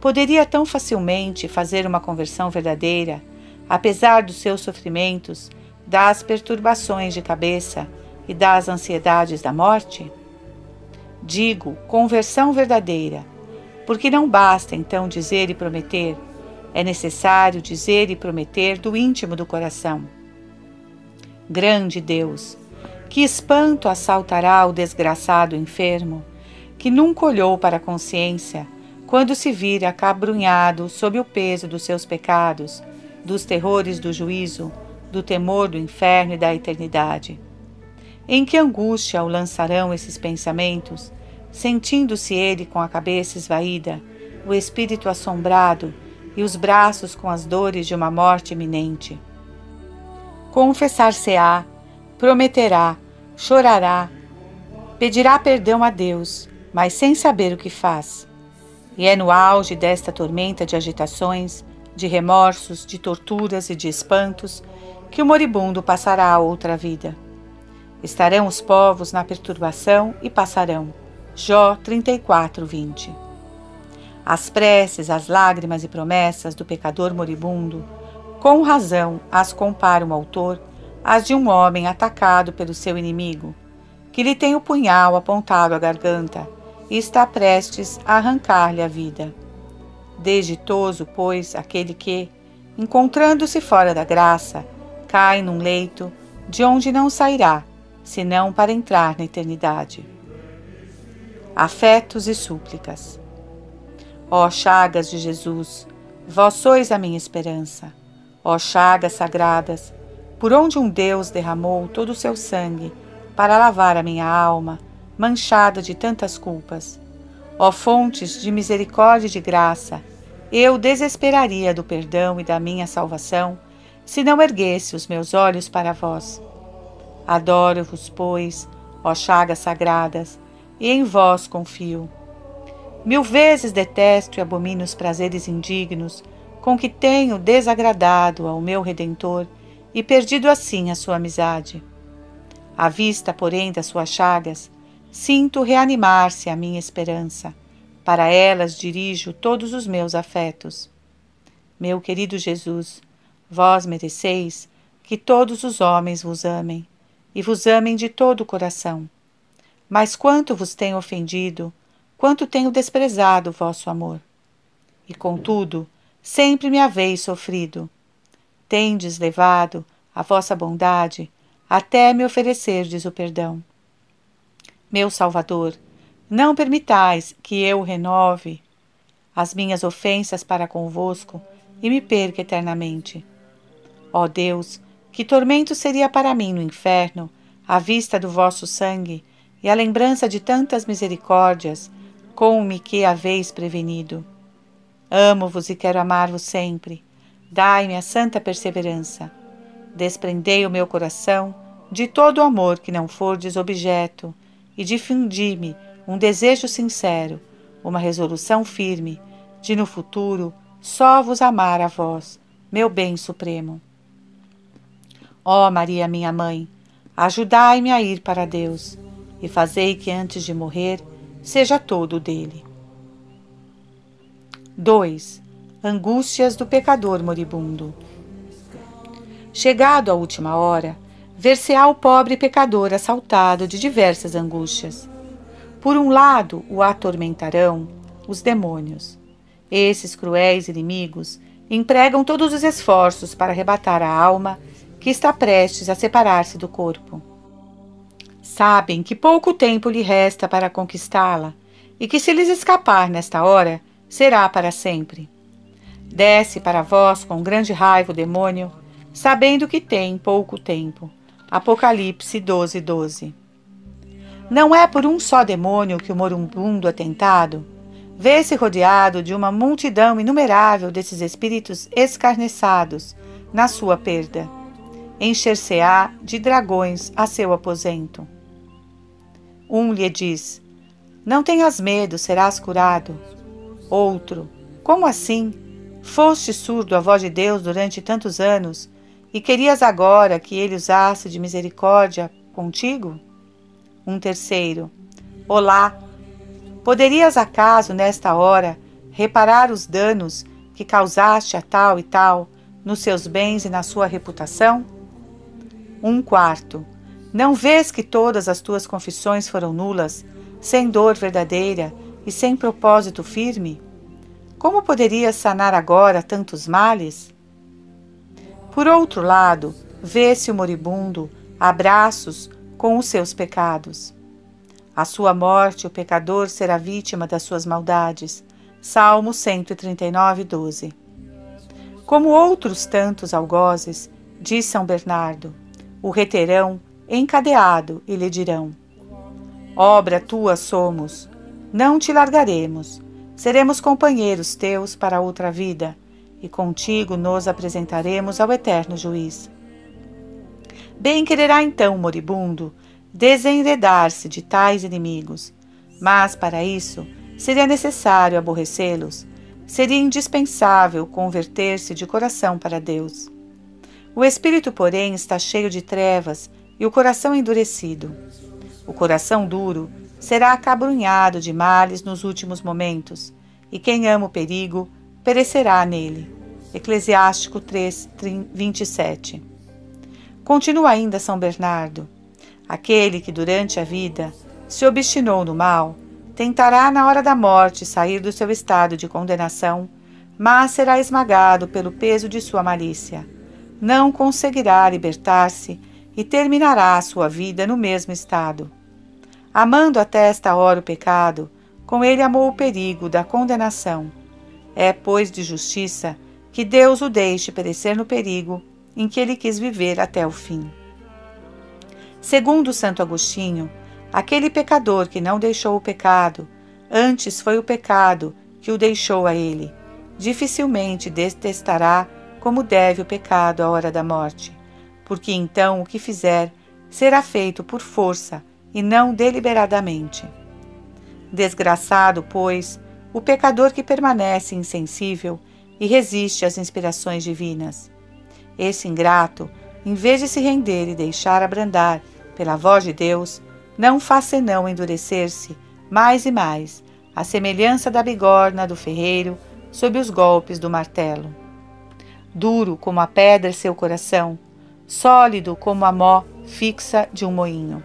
poderia tão facilmente fazer uma conversão verdadeira, apesar dos seus sofrimentos, das perturbações de cabeça e das ansiedades da morte? Digo conversão verdadeira, porque não basta então dizer e prometer, é necessário dizer e prometer do íntimo do coração. Grande Deus, que espanto assaltará o desgraçado enfermo, que nunca olhou para a consciência quando se vira acabrunhado sob o peso dos seus pecados, dos terrores do juízo, do temor do inferno e da eternidade. Em que angústia o lançarão esses pensamentos, sentindo-se ele com a cabeça esvaída, o espírito assombrado e os braços com as dores de uma morte iminente? Confessar-se-á, prometerá, chorará, pedirá perdão a Deus, mas sem saber o que faz. E é no auge desta tormenta de agitações, de remorsos, de torturas e de espantos que o moribundo passará a outra vida. Estarão os povos na perturbação e passarão. Jó 34, 20. As preces, as lágrimas e promessas do pecador moribundo, com razão as compara o autor às de um homem atacado pelo seu inimigo, que lhe tem o punhal apontado à garganta e está prestes a arrancar-lhe a vida. Desditoso, pois, aquele que, encontrando-se fora da graça, cai num leito de onde não sairá senão para entrar na eternidade. Afetos e súplicas. Ó chagas de Jesus, vós sois a minha esperança. Ó chagas sagradas, por onde um Deus derramou todo o seu sangue para lavar a minha alma, manchada de tantas culpas. Ó fontes de misericórdia e de graça, eu desesperaria do perdão e da minha salvação se não erguesse os meus olhos para vós. Adoro-vos, pois, ó chagas sagradas, e em vós confio. Mil vezes detesto e abomino os prazeres indignos com que tenho desagradado ao meu Redentor e perdido assim a sua amizade. À vista, porém, das suas chagas, sinto reanimar-se a minha esperança. Para elas dirijo todos os meus afetos. Meu querido Jesus, vós mereceis que todos os homens vos amem e vos amem de todo o coração. Mas quanto vos tenho ofendido, quanto tenho desprezado o vosso amor. E contudo, sempre me haveis sofrido. Tendes levado a vossa bondade até me oferecerdes o perdão. Meu Salvador, não permitais que eu renove as minhas ofensas para convosco e me perca eternamente. Ó Deus, que tormento seria para mim no inferno, à vista do vosso sangue e a lembrança de tantas misericórdias, com-me que haveis prevenido. Amo-vos e quero amar-vos sempre. Dai-me a santa perseverança. Desprendei o meu coração de todo o amor que não fordes objeto e difundi-me um desejo sincero, uma resolução firme de no futuro só vos amar a vós, meu bem supremo. Ó oh, Maria, minha mãe, ajudai-me a ir para Deus e fazei que antes de morrer seja todo dele. 2. Angústias do pecador moribundo. Chegado à última hora, ver-se-á o pobre pecador assaltado de diversas angústias. Por um lado, o atormentarão os demônios. Esses cruéis inimigos empregam todos os esforços para arrebatar a alma que está prestes a separar-se do corpo. Sabem que pouco tempo lhe resta para conquistá-la e que se lhes escapar nesta hora, será para sempre. Desce para vós com grande raiva o demônio, sabendo que tem pouco tempo. Apocalipse 12, 12. Não é por um só demônio que o moribundo é tentado. Vê-se rodeado de uma multidão inumerável desses espíritos escarnecidos na sua perda encher-se-á de dragões a seu aposento. Um lhe diz: Não tenhas medo, serás curado. Outro: Como assim? Foste surdo à voz de Deus durante tantos anos e querias agora que ele usasse de misericórdia contigo? Um terceiro: Olá! Poderias acaso, nesta hora, reparar os danos que causaste a tal e tal nos seus bens e na sua reputação? Um quarto. Não vês que todas as tuas confissões foram nulas, sem dor verdadeira e sem propósito firme? Como poderias sanar agora tantos males? Por outro lado, vê-se o moribundo a braços com os seus pecados. A sua morte, o pecador será vítima das suas maldades. Salmo 139, 12. Como outros tantos algozes, diz São Bernardo, o reterão encadeado e lhe dirão: Obra tua somos, não te largaremos, seremos companheiros teus para outra vida, e contigo nos apresentaremos ao eterno juiz. Bem quererá então o moribundo desenredar-se de tais inimigos, mas para isso seria necessário aborrecê-los, seria indispensável converter-se de coração para Deus. O espírito, porém, está cheio de trevas e o coração endurecido. O coração duro será acabrunhado de males nos últimos momentos, e quem ama o perigo perecerá nele. Eclesiástico 3, 27. Continua ainda São Bernardo. Aquele que durante a vida se obstinou no mal, tentará na hora da morte sair do seu estado de condenação, mas será esmagado pelo peso de sua malícia. Não conseguirá libertar-se e terminará a sua vida no mesmo estado. Amando até esta hora o pecado, com ele amou o perigo da condenação. É, pois, de justiça que Deus o deixe perecer no perigo em que ele quis viver até o fim. Segundo Santo Agostinho, aquele pecador que não deixou o pecado, antes foi o pecado que o deixou a ele, dificilmente detestará como deve o pecado à hora da morte, porque então o que fizer será feito por força e não deliberadamente. Desgraçado, pois, o pecador que permanece insensível e resiste às inspirações divinas. Esse ingrato, em vez de se render e deixar abrandar pela voz de Deus, não faz senão endurecer-se mais e mais, à semelhança da bigorna do ferreiro sob os golpes do martelo. Duro como a pedra seu coração, sólido como a mó fixa de um moinho.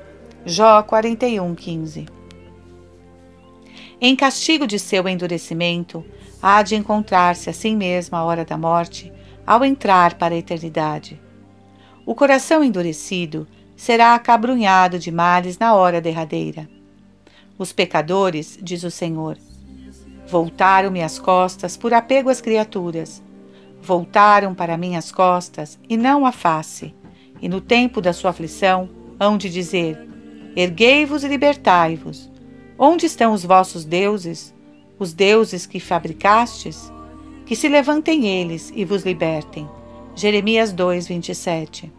Jó 41, 15. Em castigo de seu endurecimento, há de encontrar-se a si mesmo à hora da morte, ao entrar para a eternidade. O coração endurecido será acabrunhado de males na hora derradeira. Os pecadores, diz o Senhor, voltaram-me as costas por apego às criaturas. Voltaram para minhas costas e não a face. E no tempo da sua aflição hão de dizer: Erguei-vos e libertai-vos. Onde estão os vossos deuses, os deuses que fabricastes? que se levantem eles e vos libertem. Jeremias 2, 27.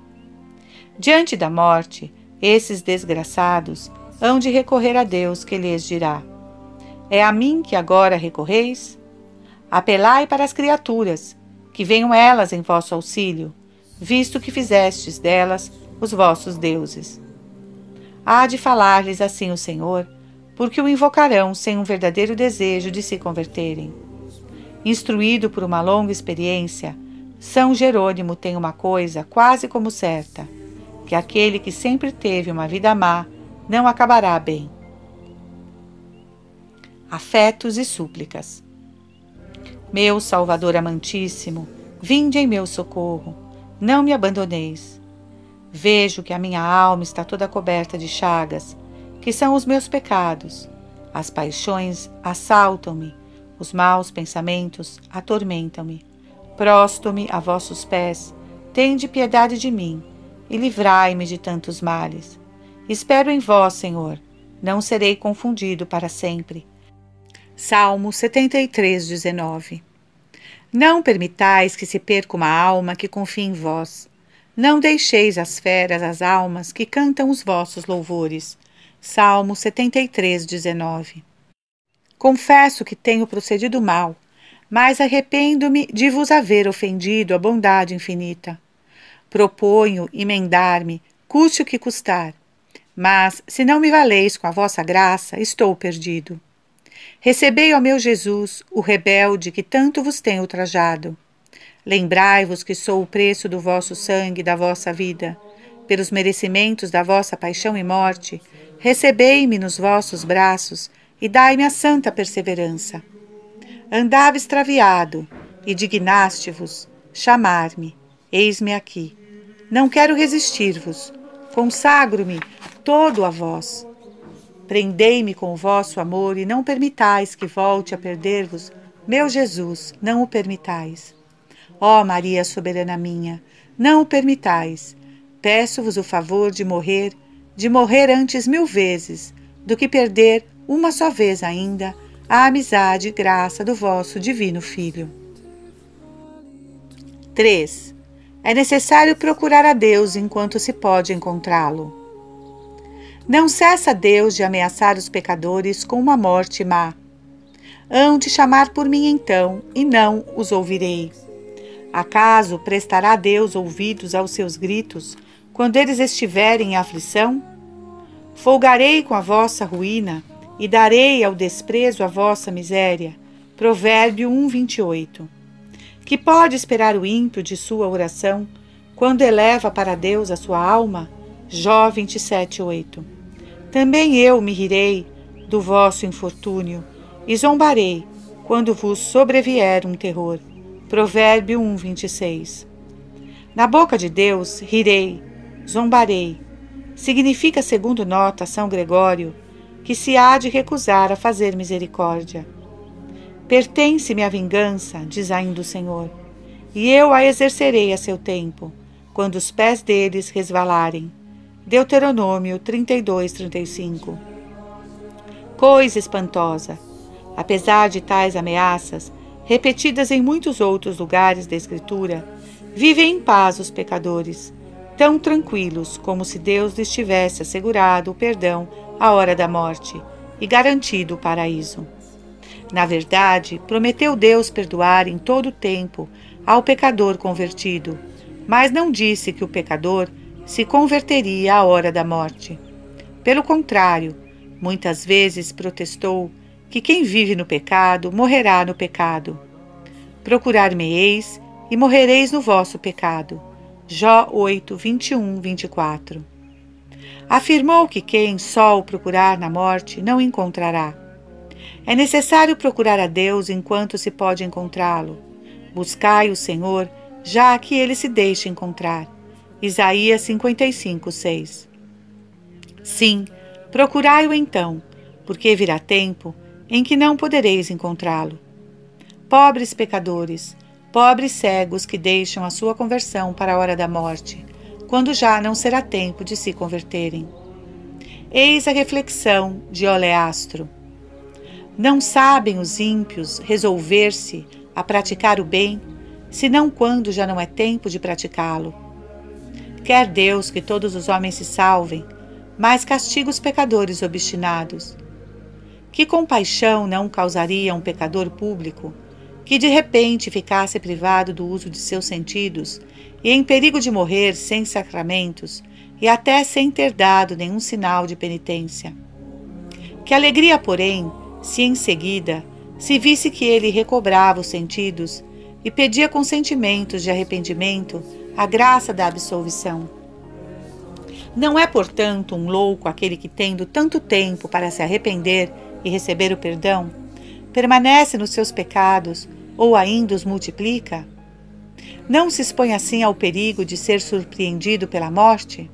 Diante da morte, esses desgraçados hão de recorrer a Deus, que lhes dirá: É a mim que agora recorreis? Apelai para as criaturas, que venham elas em vosso auxílio, visto que fizestes delas os vossos deuses. Há de falar-lhes assim o Senhor, porque o invocarão sem um verdadeiro desejo de se converterem. Instruído por uma longa experiência, São Jerônimo tem uma coisa quase como certa: que aquele que sempre teve uma vida má não acabará bem. Afetos e súplicas. Meu Salvador amantíssimo, vinde em meu socorro, não me abandoneis. Vejo que a minha alma está toda coberta de chagas, que são os meus pecados. As paixões assaltam-me os maus pensamentos atormentam-me. Prosto-me a vossos pés. Tende piedade de mim e livrai-me de tantos males. Espero em vós, Senhor. Não serei confundido para sempre. Salmo 73, 19 Não permitais que se perca uma alma que confie em vós. Não deixeis as feras as almas que cantam os vossos louvores. Salmo 73, 19 Confesso que tenho procedido mal, mas arrependo-me de vos haver ofendido a bondade infinita. Proponho emendar-me, custe o que custar. Mas, se não me valeis com a vossa graça, estou perdido. Recebei, ó meu Jesus, o rebelde que tanto vos tem ultrajado. Lembrai-vos que sou o preço do vosso sangue e da vossa vida. Pelos merecimentos da vossa paixão e morte, recebei-me nos vossos braços e dai-me a santa perseverança. Andava extraviado, e dignaste-vos chamar-me, eis-me aqui. Não quero resistir-vos. Consagro-me todo a vós. Prendei-me com o vosso amor e não permitais que volte a perder-vos. Meu Jesus, não o permitais. Ó Maria soberana minha, não o permitais. Peço-vos o favor de morrer, de morrer antes mil vezes, do que perder uma só vez ainda a amizade e graça do vosso divino Filho. 3. É necessário procurar a Deus enquanto se pode encontrá-lo. Não cessa Deus de ameaçar os pecadores com uma morte má. Hão de chamar por mim então, e não os ouvirei. Acaso prestará Deus ouvidos aos seus gritos quando eles estiverem em aflição? Folgarei com a vossa ruína e darei ao desprezo a vossa miséria. Provérbio 1, 28. Que pode esperar o ímpio de sua oração quando eleva para Deus a sua alma? Jó 27, 8. Também eu me rirei do vosso infortúnio e zombarei quando vos sobrevier um terror. Provérbio 1, 26. Na boca de Deus rirei, zombarei. Significa, segundo nota São Gregório, que se há de recusar a fazer misericórdia. Pertence-me a vingança, diz ainda o Senhor, e eu a exercerei a seu tempo, quando os pés deles resvalarem. Deuteronômio 32, 35. Coisa espantosa! Apesar de tais ameaças, repetidas em muitos outros lugares da Escritura, vivem em paz os pecadores, tão tranquilos como se Deus lhes tivesse assegurado o perdão à hora da morte e garantido o paraíso. Na verdade, prometeu Deus perdoar em todo o tempo ao pecador convertido, mas não disse que o pecador se converteria à hora da morte. Pelo contrário, muitas vezes protestou que quem vive no pecado morrerá no pecado. Procurar-me-eis e morrereis no vosso pecado. Jó 8, 21, 24. Afirmou que quem só o procurar na morte não encontrará. É necessário procurar a Deus enquanto se pode encontrá-lo. Buscai o Senhor, já que ele se deixe encontrar. Isaías 55, 6. Sim, procurai-o então, porque virá tempo em que não podereis encontrá-lo. Pobres pecadores, pobres cegos que deixam a sua conversão para a hora da morte, quando já não será tempo de se converterem. Eis a reflexão de Oleastro. Não sabem os ímpios resolver-se a praticar o bem, senão quando já não é tempo de praticá-lo. Quer Deus que todos os homens se salvem, mas castiga os pecadores obstinados. Que compaixão não causaria um pecador público que de repente ficasse privado do uso de seus sentidos e em perigo de morrer sem sacramentos e até sem ter dado nenhum sinal de penitência? Que alegria, porém, se em seguida se visse que ele recobrava os sentidos e pedia com sentimentos de arrependimento a graça da absolvição. Não é, portanto, um louco aquele que, tendo tanto tempo para se arrepender e receber o perdão, permanece nos seus pecados ou ainda os multiplica? Não se expõe assim ao perigo de ser surpreendido pela morte?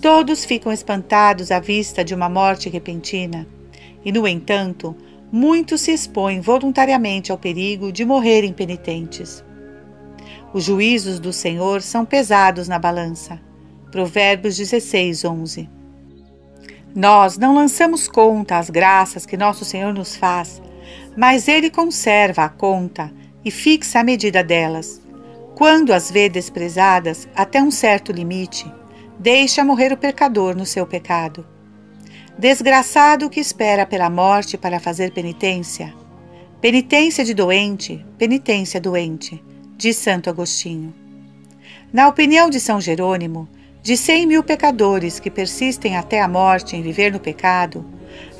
Todos ficam espantados à vista de uma morte repentina e, no entanto, muitos se expõem voluntariamente ao perigo de morrerem penitentes. Os juízos do Senhor são pesados na balança. Provérbios 16, 11. Nós não lançamos conta às graças que nosso Senhor nos faz, mas Ele conserva a conta e fixa a medida delas. Quando as vê desprezadas até um certo limite, deixa morrer o pecador no seu pecado. Desgraçado que espera pela morte para fazer penitência. Penitência de doente, penitência doente, diz Santo Agostinho. Na opinião de São Jerônimo, de cem mil pecadores que persistem até a morte em viver no pecado,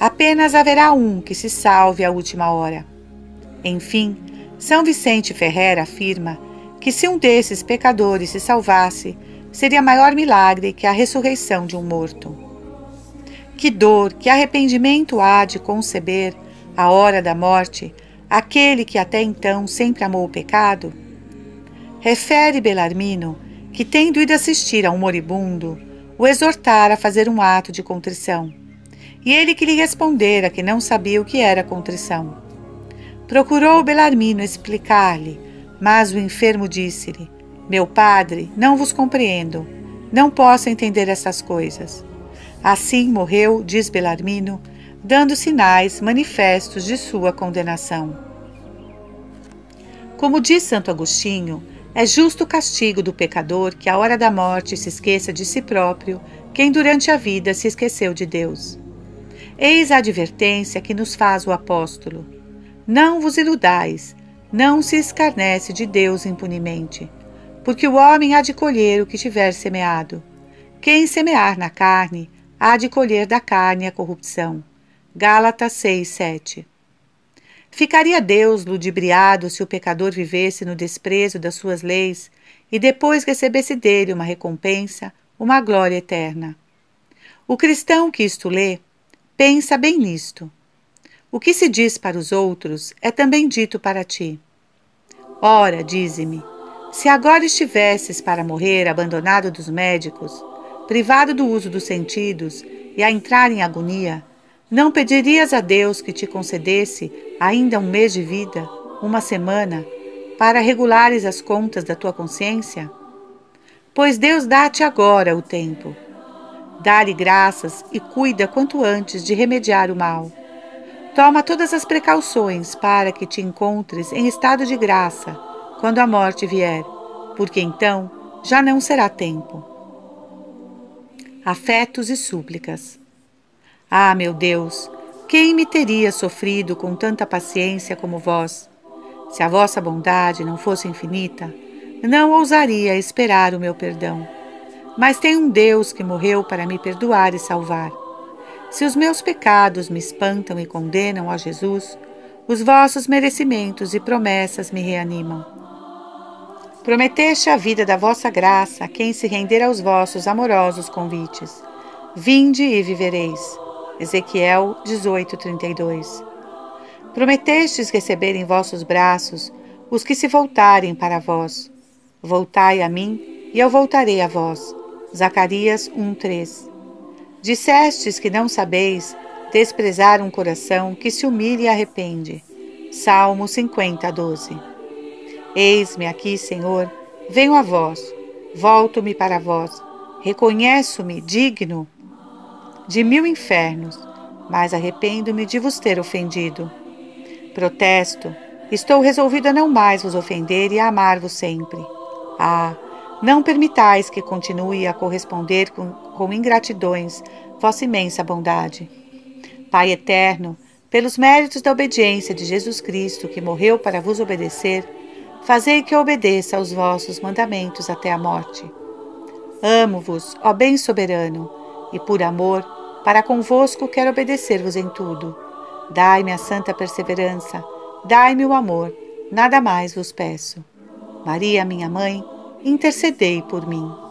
apenas haverá um que se salve à última hora. Enfim, São Vicente Ferrer afirma que se um desses pecadores se salvasse, seria maior milagre que a ressurreição de um morto. Que dor, que arrependimento há de conceber, à hora da morte, aquele que até então sempre amou o pecado? Refere Belarmino que, tendo ido assistir a um moribundo, o exortara a fazer um ato de contrição. E ele que lhe respondera que não sabia o que era contrição. Procurou Belarmino explicar-lhe, mas o enfermo disse-lhe: Meu padre, não vos compreendo, não posso entender essas coisas. Assim morreu, diz Belarmino, dando sinais manifestos de sua condenação. Como diz Santo Agostinho, é justo o castigo do pecador que, à hora da morte, se esqueça de si próprio, quem durante a vida se esqueceu de Deus. Eis a advertência que nos faz o apóstolo: Não vos iludais, não se escarnece de Deus impunemente, porque o homem há de colher o que tiver semeado. Quem semear na carne, há de colher da carne a corrupção. Gálatas 6, 7. Ficaria Deus ludibriado se o pecador vivesse no desprezo das suas leis e depois recebesse dele uma recompensa, uma glória eterna. O cristão que isto lê, pensa bem nisto. O que se diz para os outros é também dito para ti. Ora, dize-me, se agora estivesses para morrer abandonado dos médicos, privado do uso dos sentidos e a entrar em agonia, não pedirias a Deus que te concedesse ainda um mês de vida, uma semana, para regulares as contas da tua consciência? Pois Deus dá-te agora o tempo. Dá-lhe graças e cuida quanto antes de remediar o mal. Toma todas as precauções para que te encontres em estado de graça quando a morte vier, porque então já não será tempo. Afetos e súplicas. Ah, meu Deus, quem me teria sofrido com tanta paciência como vós? Se a vossa bondade não fosse infinita, não ousaria esperar o meu perdão. Mas tem um Deus que morreu para me perdoar e salvar. Se os meus pecados me espantam e condenam a Jesus, os vossos merecimentos e promessas me reanimam. Prometeste a vida da vossa graça a quem se render aos vossos amorosos convites. Vinde e vivereis. Ezequiel 18:32. Prometestes receber em vossos braços os que se voltarem para vós. Voltai a mim, e eu voltarei a vós. Zacarias 1:3. Dissestes que não sabeis desprezar um coração que se humilha e arrepende. Salmo 50, 12. Eis-me aqui, Senhor, venho a vós, volto-me para vós, reconheço-me digno de mil infernos, mas arrependo-me de vos ter ofendido. Protesto, estou resolvido a não mais vos ofender e a amar-vos sempre. Ah, não permitais que continue a corresponder com, com ingratidões vossa imensa bondade. Pai eterno, pelos méritos da obediência de Jesus Cristo, que morreu para vos obedecer, fazei que eu obedeça aos vossos mandamentos até a morte. Amo-vos, ó bem soberano, e por amor para convosco quero obedecer-vos em tudo. Dai-me a santa perseverança, dai-me o amor, nada mais vos peço. Maria, minha mãe, intercedei por mim.